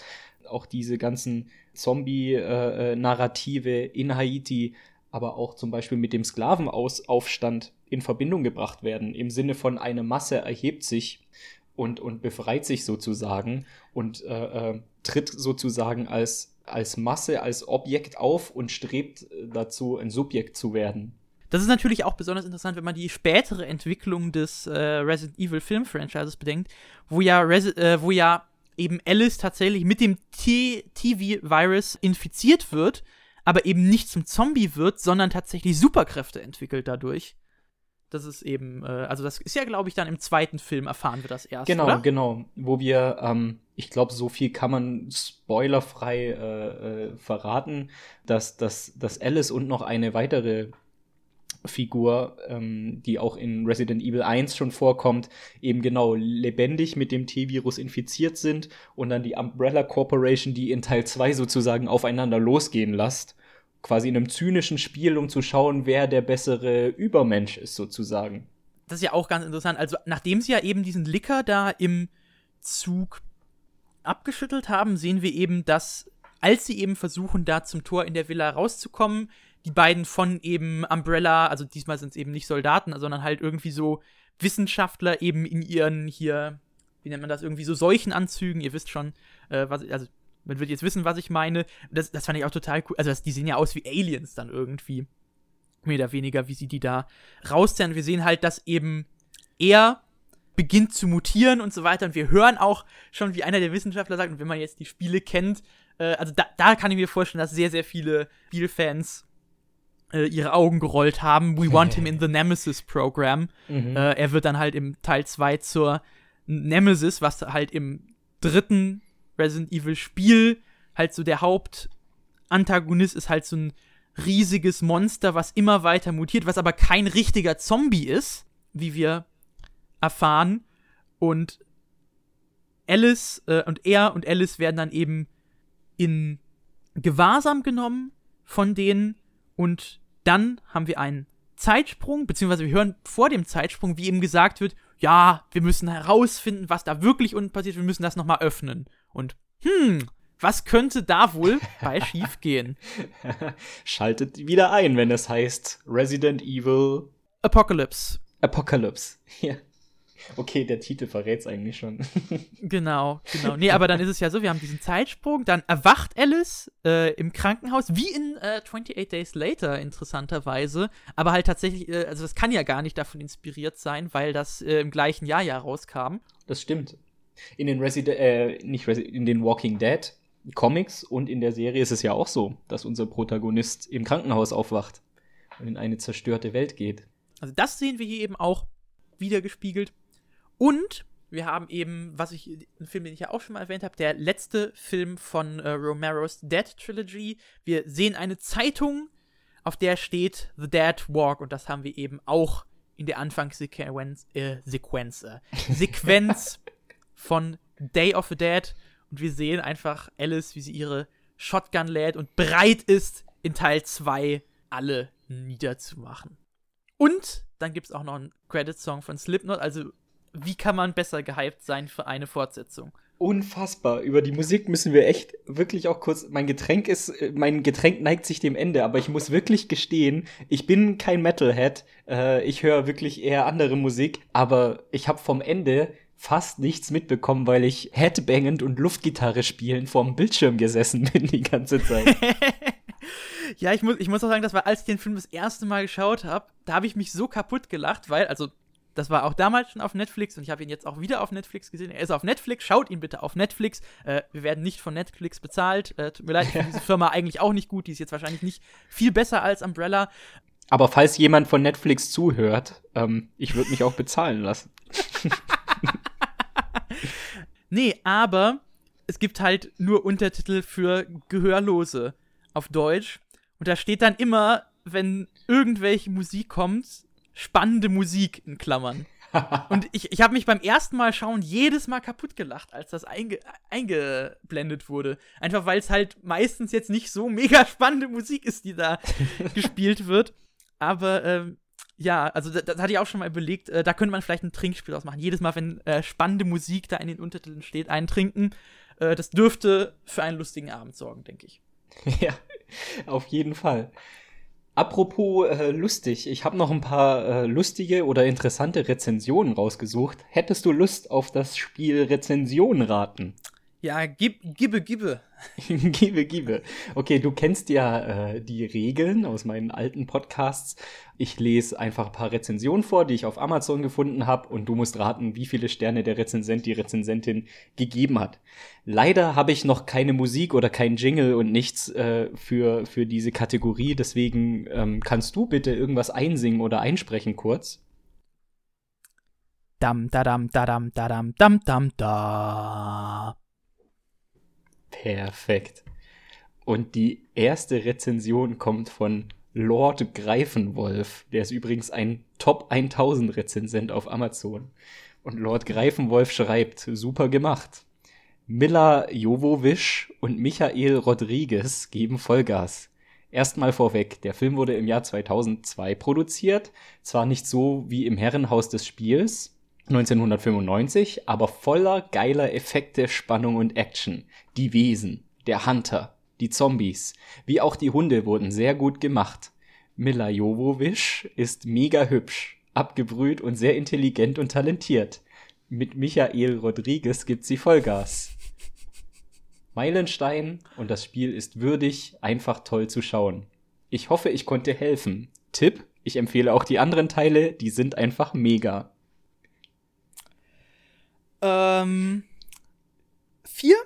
auch diese ganzen Zombie-Narrative äh, in Haiti, aber auch zum Beispiel mit dem Sklavenaufstand in Verbindung gebracht werden, im Sinne von eine Masse erhebt sich und, und befreit sich sozusagen und äh, äh, tritt sozusagen als als Masse, als Objekt auf und strebt äh, dazu, ein Subjekt zu werden. Das ist natürlich auch besonders interessant, wenn man die spätere Entwicklung des äh, Resident Evil Film-Franchises bedenkt, wo ja, Resi äh, wo ja eben Alice tatsächlich mit dem TV-Virus infiziert wird, aber eben nicht zum Zombie wird, sondern tatsächlich Superkräfte entwickelt dadurch. Das ist eben, äh, also das ist ja, glaube ich, dann im zweiten Film erfahren wir das erst. Genau, oder? genau. Wo wir, ähm, ich glaube, so viel kann man spoilerfrei äh, äh, verraten, dass, dass, dass Alice und noch eine weitere Figur, ähm, die auch in Resident Evil 1 schon vorkommt, eben genau lebendig mit dem T-Virus infiziert sind und dann die Umbrella Corporation, die in Teil 2 sozusagen aufeinander losgehen lässt. Quasi in einem zynischen Spiel, um zu schauen, wer der bessere Übermensch ist, sozusagen. Das ist ja auch ganz interessant. Also, nachdem sie ja eben diesen Licker da im Zug abgeschüttelt haben, sehen wir eben, dass, als sie eben versuchen, da zum Tor in der Villa rauszukommen, die beiden von eben Umbrella, also diesmal sind es eben nicht Soldaten, sondern halt irgendwie so Wissenschaftler eben in ihren hier, wie nennt man das, irgendwie so Seuchenanzügen, ihr wisst schon, äh, was, also man wird jetzt wissen, was ich meine. Das, das fand ich auch total cool. Also das, die sehen ja aus wie Aliens dann irgendwie. Mehr oder weniger, wie sie die da rauszerren. Wir sehen halt, dass eben er beginnt zu mutieren und so weiter. Und wir hören auch schon, wie einer der Wissenschaftler sagt, und wenn man jetzt die Spiele kennt, äh, also da, da kann ich mir vorstellen, dass sehr, sehr viele Spielfans äh, ihre Augen gerollt haben. We want him in the Nemesis Program. Mhm. Äh, er wird dann halt im Teil 2 zur Nemesis, was halt im dritten Resident Evil Spiel halt so der Hauptantagonist ist halt so ein riesiges Monster, was immer weiter mutiert, was aber kein richtiger Zombie ist, wie wir erfahren. Und Alice äh, und er und Alice werden dann eben in Gewahrsam genommen von denen und dann haben wir einen Zeitsprung, beziehungsweise wir hören vor dem Zeitsprung, wie eben gesagt wird, ja, wir müssen herausfinden, was da wirklich unten passiert, wir müssen das nochmal öffnen. Und, hm, was könnte da wohl [LAUGHS] bei schief gehen? Schaltet wieder ein, wenn es heißt Resident Evil Apocalypse. Apocalypse. [LAUGHS] Ja. Okay, der Titel verrät es eigentlich schon. [LAUGHS] genau, genau. Nee, aber dann ist es ja so, wir haben diesen Zeitsprung, dann erwacht Alice äh, im Krankenhaus, wie in äh, 28 Days Later, interessanterweise. Aber halt tatsächlich, äh, also das kann ja gar nicht davon inspiriert sein, weil das äh, im gleichen Jahr ja rauskam. Das stimmt. In den Resident, äh, nicht Resi in den Walking Dead Comics und in der Serie ist es ja auch so, dass unser Protagonist im Krankenhaus aufwacht und in eine zerstörte Welt geht. Also das sehen wir hier eben auch wiedergespiegelt. Und wir haben eben, was ich, einen Film, den ich ja auch schon mal erwähnt habe, der letzte Film von äh, Romero's Dead Trilogy. Wir sehen eine Zeitung, auf der steht The Dead Walk und das haben wir eben auch in der Anfangssequenz, äh, Sequenz, äh, [LAUGHS] Sequenz von Day of the Dead und wir sehen einfach Alice, wie sie ihre Shotgun lädt und bereit ist, in Teil 2 alle niederzumachen. Und dann gibt es auch noch einen Credit-Song von Slipknot, also wie kann man besser gehypt sein für eine Fortsetzung? Unfassbar. Über die Musik müssen wir echt wirklich auch kurz. Mein Getränk ist, mein Getränk neigt sich dem Ende, aber ich muss wirklich gestehen, ich bin kein Metalhead. Äh, ich höre wirklich eher andere Musik, aber ich habe vom Ende fast nichts mitbekommen, weil ich Headbangend und Luftgitarre spielen vorm Bildschirm gesessen bin die ganze Zeit. [LAUGHS] ja, ich muss, ich muss auch sagen, das war, als ich den Film das erste Mal geschaut habe, da habe ich mich so kaputt gelacht, weil, also, das war auch damals schon auf Netflix und ich habe ihn jetzt auch wieder auf Netflix gesehen. Er ist auf Netflix, schaut ihn bitte auf Netflix. Äh, wir werden nicht von Netflix bezahlt. Äh, tut mir leid, ich finde [LAUGHS] diese Firma eigentlich auch nicht gut. Die ist jetzt wahrscheinlich nicht viel besser als Umbrella. Aber falls jemand von Netflix zuhört, ähm, ich würde mich auch bezahlen lassen. [LAUGHS] nee, aber es gibt halt nur Untertitel für Gehörlose auf Deutsch. Und da steht dann immer, wenn irgendwelche Musik kommt, spannende Musik in Klammern. [LAUGHS] Und ich, ich habe mich beim ersten Mal schauen jedes Mal kaputt gelacht, als das einge, eingeblendet wurde. Einfach weil es halt meistens jetzt nicht so mega spannende Musik ist, die da [LAUGHS] gespielt wird. Aber ähm, ja, also das, das hatte ich auch schon mal überlegt, äh, da könnte man vielleicht ein Trinkspiel ausmachen. Jedes Mal, wenn äh, spannende Musik da in den Untertiteln steht, einen trinken. Äh, das dürfte für einen lustigen Abend sorgen, denke ich. [LAUGHS] Ja, auf jeden Fall. Apropos äh, lustig, ich habe noch ein paar äh, lustige oder interessante Rezensionen rausgesucht. Hättest du Lust auf das Spiel Rezension raten? Ja, gib, gibbe, gibbe. [LAUGHS] gibe, gibe. Okay, du kennst ja äh, die Regeln aus meinen alten Podcasts. Ich lese einfach ein paar Rezensionen vor, die ich auf Amazon gefunden habe und du musst raten, wie viele Sterne der Rezensent, die Rezensentin gegeben hat. Leider habe ich noch keine Musik oder kein Jingle und nichts äh, für, für diese Kategorie, deswegen ähm, kannst du bitte irgendwas einsingen oder einsprechen kurz? Dam, da, dam, da, dam, da, dam, dam, dam, da. Perfekt. Und die erste Rezension kommt von Lord Greifenwolf. Der ist übrigens ein Top 1000 Rezensent auf Amazon. Und Lord Greifenwolf schreibt, super gemacht. Milla Jovovic und Michael Rodriguez geben Vollgas. Erstmal vorweg, der Film wurde im Jahr 2002 produziert, zwar nicht so wie im Herrenhaus des Spiels 1995, aber voller geiler Effekte, Spannung und Action. Die Wesen, der Hunter, die Zombies, wie auch die Hunde wurden sehr gut gemacht. Mila Jovovich ist mega hübsch, abgebrüht und sehr intelligent und talentiert. Mit Michael Rodriguez gibt sie Vollgas. Meilenstein und das Spiel ist würdig, einfach toll zu schauen. Ich hoffe, ich konnte helfen. Tipp, ich empfehle auch die anderen Teile, die sind einfach mega. Ähm. Vier?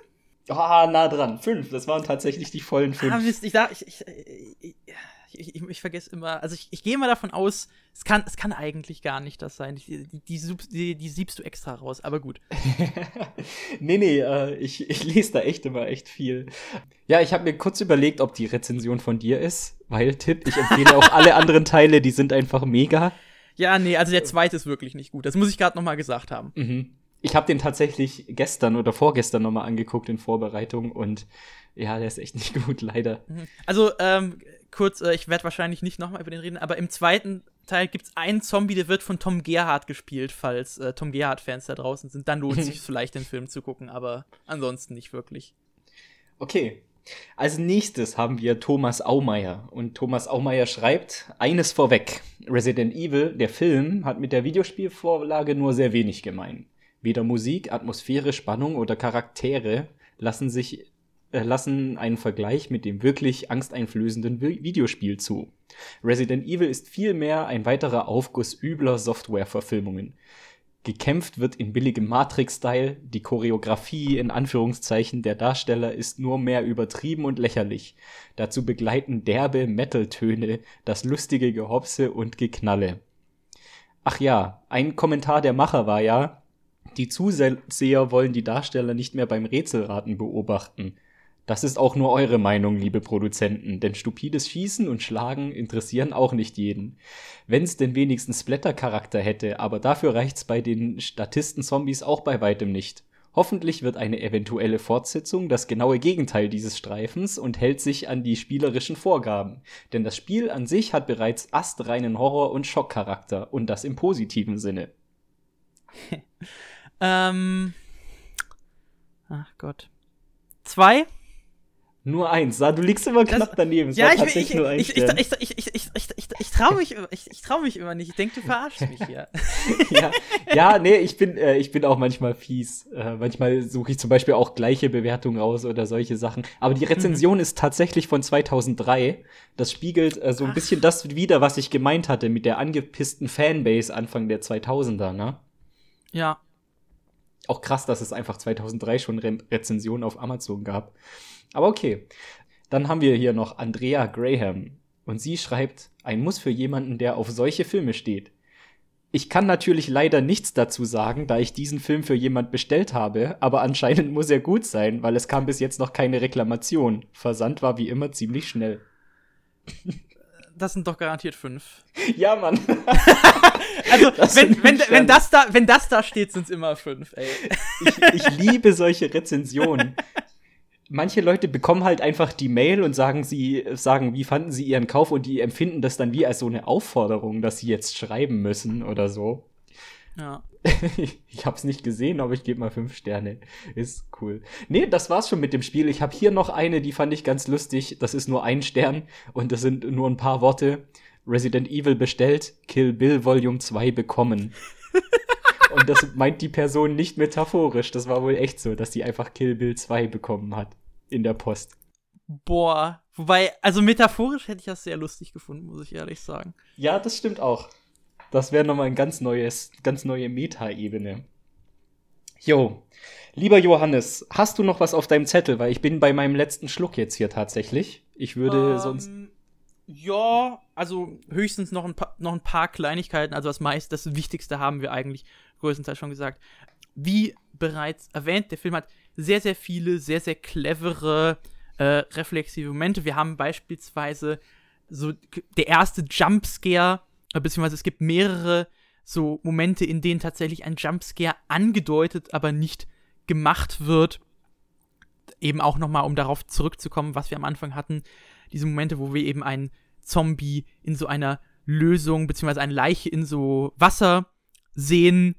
Ah, nah dran. Fünf. Das waren tatsächlich die vollen fünf. Ah, Mist, ich, ich, ich, ich, ich, ich, ich vergesse immer. Also ich, ich gehe mal davon aus, es kann, es kann eigentlich gar nicht das sein. Die, die, die, die, die siebst du extra raus, aber gut. [LAUGHS] nee, nee, äh, ich, ich lese da echt immer echt viel. Ja, ich habe mir kurz überlegt, ob die Rezension von dir ist, weil Tipp, ich empfehle auch alle anderen Teile, die sind einfach mega. Ja, nee, also der zweite ist wirklich nicht gut. Das muss ich gerade noch mal gesagt haben. Mhm. Ich habe den tatsächlich gestern oder vorgestern noch mal angeguckt in Vorbereitung und ja, der ist echt nicht [LAUGHS] gut, leider. Mhm. Also, ähm, kurz, äh, ich werde wahrscheinlich nicht noch mal über den reden, aber im zweiten Teil gibt es einen Zombie, der wird von Tom Gerhardt gespielt, falls äh, Tom Gerhardt-Fans da draußen sind. Dann lohnt [LAUGHS] es sich vielleicht, den Film zu gucken, aber ansonsten nicht wirklich. Okay. Als nächstes haben wir Thomas Aumeier. Und Thomas Aumeier schreibt, eines vorweg. Resident Evil, der Film, hat mit der Videospielvorlage nur sehr wenig gemein. Weder Musik, Atmosphäre, Spannung oder Charaktere lassen sich äh, lassen einen Vergleich mit dem wirklich angsteinflößenden Vi Videospiel zu. Resident Evil ist vielmehr ein weiterer Aufguss übler Software-Verfilmungen. Gekämpft wird in billigem Matrix-Style, die Choreografie in Anführungszeichen der Darsteller ist nur mehr übertrieben und lächerlich. Dazu begleiten derbe Metal-Töne, das lustige Gehopse und Geknalle. Ach ja, ein Kommentar der Macher war ja, die Zuseher wollen die Darsteller nicht mehr beim Rätselraten beobachten. Das ist auch nur eure Meinung, liebe Produzenten, denn stupides Schießen und Schlagen interessieren auch nicht jeden. Wenn's denn wenigstens Splatter-Charakter hätte, aber dafür reicht's bei den Statisten-Zombies auch bei weitem nicht. Hoffentlich wird eine eventuelle Fortsetzung das genaue Gegenteil dieses Streifens und hält sich an die spielerischen Vorgaben. Denn das Spiel an sich hat bereits astreinen Horror- und Schockcharakter und das im positiven Sinne. [LAUGHS] Ähm, ach Gott. Zwei? Nur eins. Ah, du liegst immer knapp daneben. Ja, ich, ich, nur ich, ich, mich, ich, ich trau mich immer nicht. Ich denke, du verarschst mich hier. [LAUGHS] ja. ja, nee, ich bin, äh, ich bin auch manchmal fies. Äh, manchmal suche ich zum Beispiel auch gleiche Bewertungen raus oder solche Sachen. Aber die mhm. Rezension mhm. ist tatsächlich von 2003. Das spiegelt äh, so ein Ach. bisschen das wieder, was ich gemeint hatte mit der angepissten Fanbase Anfang der 2000er, ne? Ja, auch krass, dass es einfach 2003 schon Re Rezensionen auf Amazon gab. Aber okay. Dann haben wir hier noch Andrea Graham. Und sie schreibt, ein Muss für jemanden, der auf solche Filme steht. Ich kann natürlich leider nichts dazu sagen, da ich diesen Film für jemand bestellt habe, aber anscheinend muss er gut sein, weil es kam bis jetzt noch keine Reklamation. Versand war wie immer ziemlich schnell. [LAUGHS] Das sind doch garantiert fünf. Ja, Mann. [LAUGHS] also, wenn, wenn, wenn, das da, wenn das da steht, sind es immer fünf, ey. Ich, ich liebe solche Rezensionen manche Leute bekommen halt einfach die Mail und sagen sie, sagen, wie fanden sie ihren Kauf und die empfinden das dann wie als so eine Aufforderung, dass sie jetzt schreiben müssen oder so. Ja. [LAUGHS] ich hab's nicht gesehen, aber ich gebe mal fünf Sterne. Ist cool. Nee, das war's schon mit dem Spiel. Ich habe hier noch eine, die fand ich ganz lustig. Das ist nur ein Stern und das sind nur ein paar Worte. Resident Evil bestellt, Kill Bill Volume 2 bekommen. [LAUGHS] Und das meint die Person nicht metaphorisch. Das war wohl echt so, dass die einfach Kill Bill 2 bekommen hat in der Post. Boah. Wobei, also metaphorisch hätte ich das sehr lustig gefunden, muss ich ehrlich sagen. Ja, das stimmt auch. Das wäre nochmal ein ganz neues, ganz neue Meta-Ebene. Jo, lieber Johannes, hast du noch was auf deinem Zettel? Weil ich bin bei meinem letzten Schluck jetzt hier tatsächlich. Ich würde Ähm, sonst. Ja, also höchstens noch ein, paar, noch ein paar Kleinigkeiten. Also das meist, das Wichtigste haben wir eigentlich größtenteils schon gesagt. Wie bereits erwähnt, der Film hat sehr, sehr viele, sehr, sehr clevere, äh, reflexive Momente. Wir haben beispielsweise so der erste Jumpscare, beziehungsweise es gibt mehrere so Momente, in denen tatsächlich ein Jumpscare angedeutet, aber nicht gemacht wird. Eben auch nochmal, um darauf zurückzukommen, was wir am Anfang hatten, diese Momente, wo wir eben einen Zombie in so einer Lösung, beziehungsweise eine Leiche in so Wasser sehen.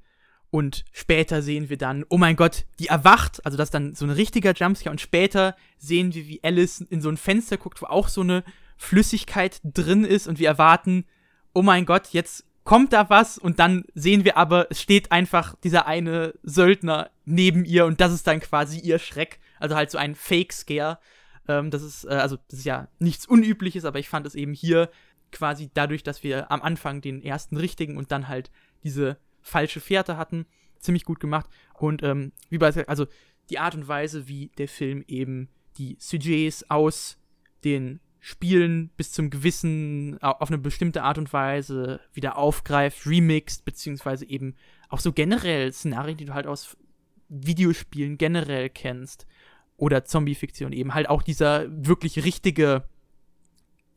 Und später sehen wir dann, oh mein Gott, die erwacht. Also das ist dann so ein richtiger Jumpscare. Und später sehen wir, wie Alice in so ein Fenster guckt, wo auch so eine Flüssigkeit drin ist. Und wir erwarten, oh mein Gott, jetzt kommt da was. Und dann sehen wir aber, es steht einfach dieser eine Söldner neben ihr. Und das ist dann quasi ihr Schreck. Also halt so ein Fake-Scare. Ähm, das ist, äh, also, das ist ja nichts Unübliches, aber ich fand es eben hier quasi dadurch, dass wir am Anfang den ersten richtigen und dann halt diese falsche Fährte hatten, ziemlich gut gemacht. Und ähm, wie bei, also die Art und Weise, wie der Film eben die Sujets aus den Spielen bis zum gewissen, au- auf eine bestimmte Art und Weise wieder aufgreift, remixt, beziehungsweise eben auch so generell Szenarien, die du halt aus Videospielen generell kennst oder Zombie-Fiktion eben halt auch dieser wirklich richtige,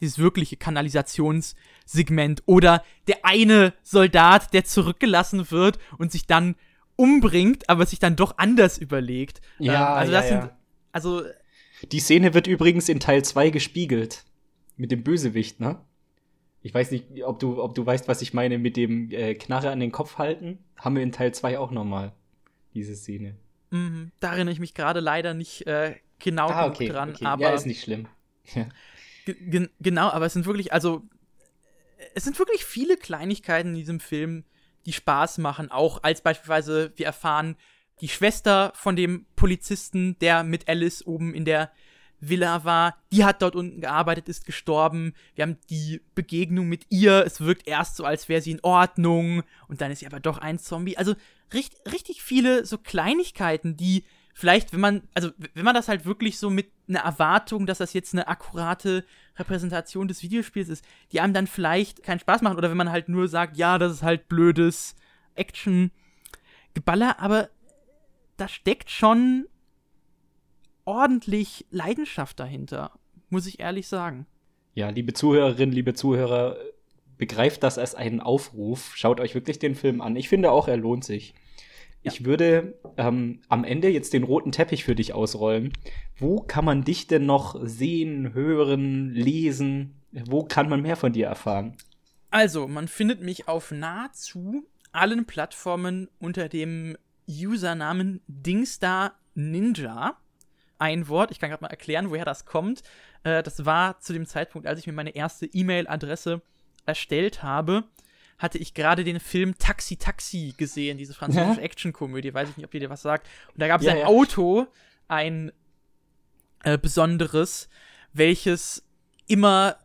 dieses wirkliche Kanalisationssegment oder der eine Soldat, der zurückgelassen wird und sich dann umbringt, aber sich dann doch anders überlegt. Ja, also ja, das ja. sind, also Die Szene wird übrigens in Teil 2 gespiegelt. Mit dem Bösewicht, ne? Ich weiß nicht, ob du, ob du weißt, was ich meine mit dem äh, Knarre an den Kopf halten. Haben wir in Teil 2 auch nochmal. Diese Szene. mh, da erinnere ich mich gerade leider nicht äh, genau Ah, okay. dran, okay. aber ja, ist nicht schlimm. [LAUGHS] Ja. Ge- gen- genau, aber es sind wirklich, also es sind wirklich viele Kleinigkeiten in diesem Film, die Spaß machen. Auch als beispielsweise wir erfahren, die Schwester von dem Polizisten, der mit Alice oben in der Villa war, die hat dort unten gearbeitet, ist gestorben. Wir haben die Begegnung mit ihr. Es wirkt erst so, als wäre sie in Ordnung und dann ist sie aber doch ein Zombie. Also richtig, richtig viele so Kleinigkeiten, die vielleicht, wenn man, also wenn man das halt wirklich so mit einer Erwartung, dass das jetzt eine akkurate Repräsentation des Videospiels ist, die einem dann vielleicht keinen Spaß machen oder wenn man halt nur sagt, ja, das ist halt blödes Action-Geballer, aber da steckt schon ordentlich Leidenschaft dahinter, muss ich ehrlich sagen. Ja, liebe Zuhörerinnen, liebe Zuhörer, begreift das als einen Aufruf. Schaut euch wirklich den Film an. Ich finde auch, er lohnt sich. Ich würde ähm, am Ende jetzt den roten Teppich für dich ausrollen. Wo kann man dich denn noch sehen, hören, lesen? Wo kann man mehr von dir erfahren? Also, man findet mich auf nahezu allen Plattformen unter dem Usernamen Dingstar Ninja. Ein Wort, ich kann gerade mal erklären, woher das kommt. Äh, das war zu dem Zeitpunkt, als ich mir meine erste E-Mail-Adresse erstellt habe, hatte ich gerade den Film Taxi Taxi gesehen, diese französische Ja. Actionkomödie, weiß ich nicht, ob ihr dir was sagt. Und da gab es Ja, ein ja. Auto, ein äh, besonderes, welches immer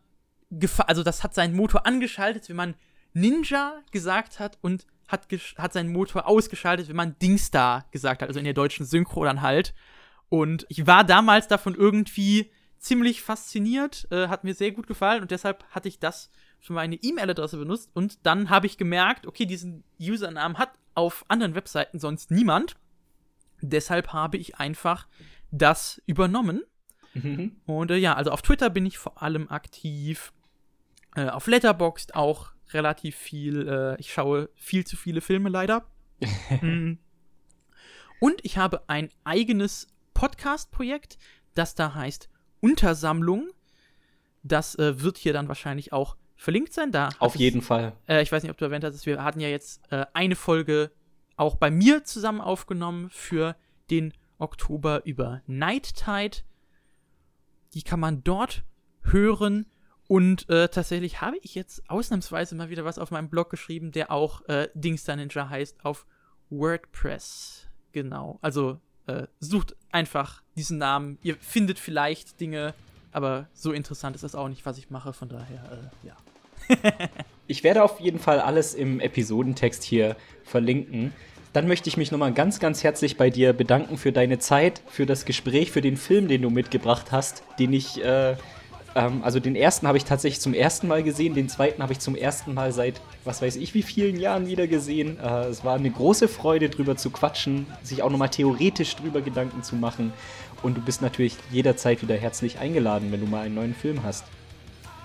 gefa also das hat seinen Motor angeschaltet, wenn man Ninja gesagt hat und hat, hat seinen Motor ausgeschaltet, wenn man Dingstar gesagt hat, also in der deutschen Synchro dann halt. Und ich war damals davon irgendwie ziemlich fasziniert, äh, hat mir sehr gut gefallen und deshalb hatte ich das für meine E-Mail-Adresse benutzt und dann habe ich gemerkt, okay, diesen Usernamen hat auf anderen Webseiten sonst niemand. Deshalb habe ich einfach das übernommen. Und äh, ja, also auf Twitter bin ich vor allem aktiv. Äh, auf Letterboxd auch relativ viel. Äh, ich schaue viel zu viele Filme leider. [LAUGHS] Mm. Und ich habe ein eigenes Podcast-Projekt, das da heißt Untersammlung. Das äh, wird hier dann wahrscheinlich auch verlinkt sein. Da Auf jeden Fall. Äh, ich weiß nicht, ob du erwähnt hast, wir hatten ja jetzt äh, eine Folge auch bei mir zusammen aufgenommen für den Oktober über Night Tide. Die kann man dort hören. Und äh, tatsächlich habe ich jetzt ausnahmsweise mal wieder was auf meinem Blog geschrieben, der auch äh, Dingster Ninja heißt, auf WordPress. Genau. Also äh, sucht einfach diesen Namen. Ihr findet vielleicht Dinge, aber so interessant ist das auch nicht, was ich mache. Von daher, äh, ja. [LAUGHS] ich werde auf jeden Fall alles im Episodentext hier verlinken. Dann möchte ich mich nochmal ganz, ganz herzlich bei dir bedanken für deine Zeit, für das Gespräch, für den Film, den du mitgebracht hast, den ich, äh, ähm, also den ersten habe ich tatsächlich zum ersten Mal gesehen, den zweiten habe ich zum ersten Mal seit, was weiß ich, wie vielen Jahren wieder gesehen. Äh, es war eine große Freude, drüber zu quatschen, sich auch nochmal theoretisch drüber Gedanken zu machen. Und du bist natürlich jederzeit wieder herzlich eingeladen, wenn du mal einen neuen Film hast.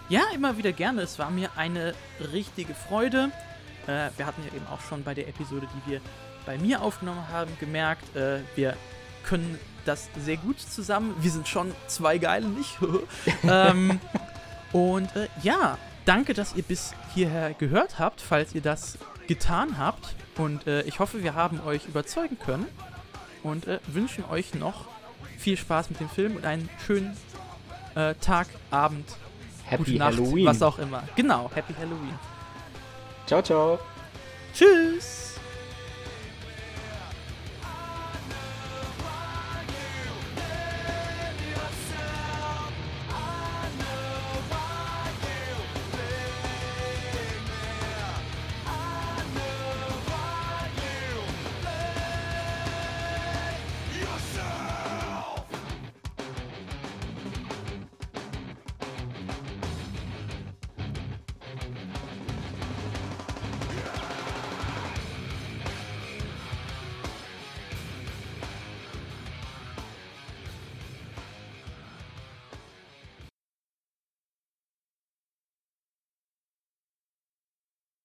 Ja, immer wieder gerne. Es war mir eine richtige Freude. Äh, wir hatten ja eben auch schon bei der Episode, die wir bei mir aufgenommen haben, gemerkt, äh, wir können das sehr gut zusammen. Wir sind schon zwei Geile, nicht? [LAUGHS] ähm, und äh, ja, danke, dass ihr bis hierher gehört habt, falls ihr das getan habt. Und äh, ich hoffe, wir haben euch überzeugen können. Und äh, wünschen euch noch viel Spaß mit dem Film und einen schönen äh, Tag, Abend, Happy Nacht, Halloween. was auch immer. Genau, Happy Halloween. Ciao, ciao. Tschüss.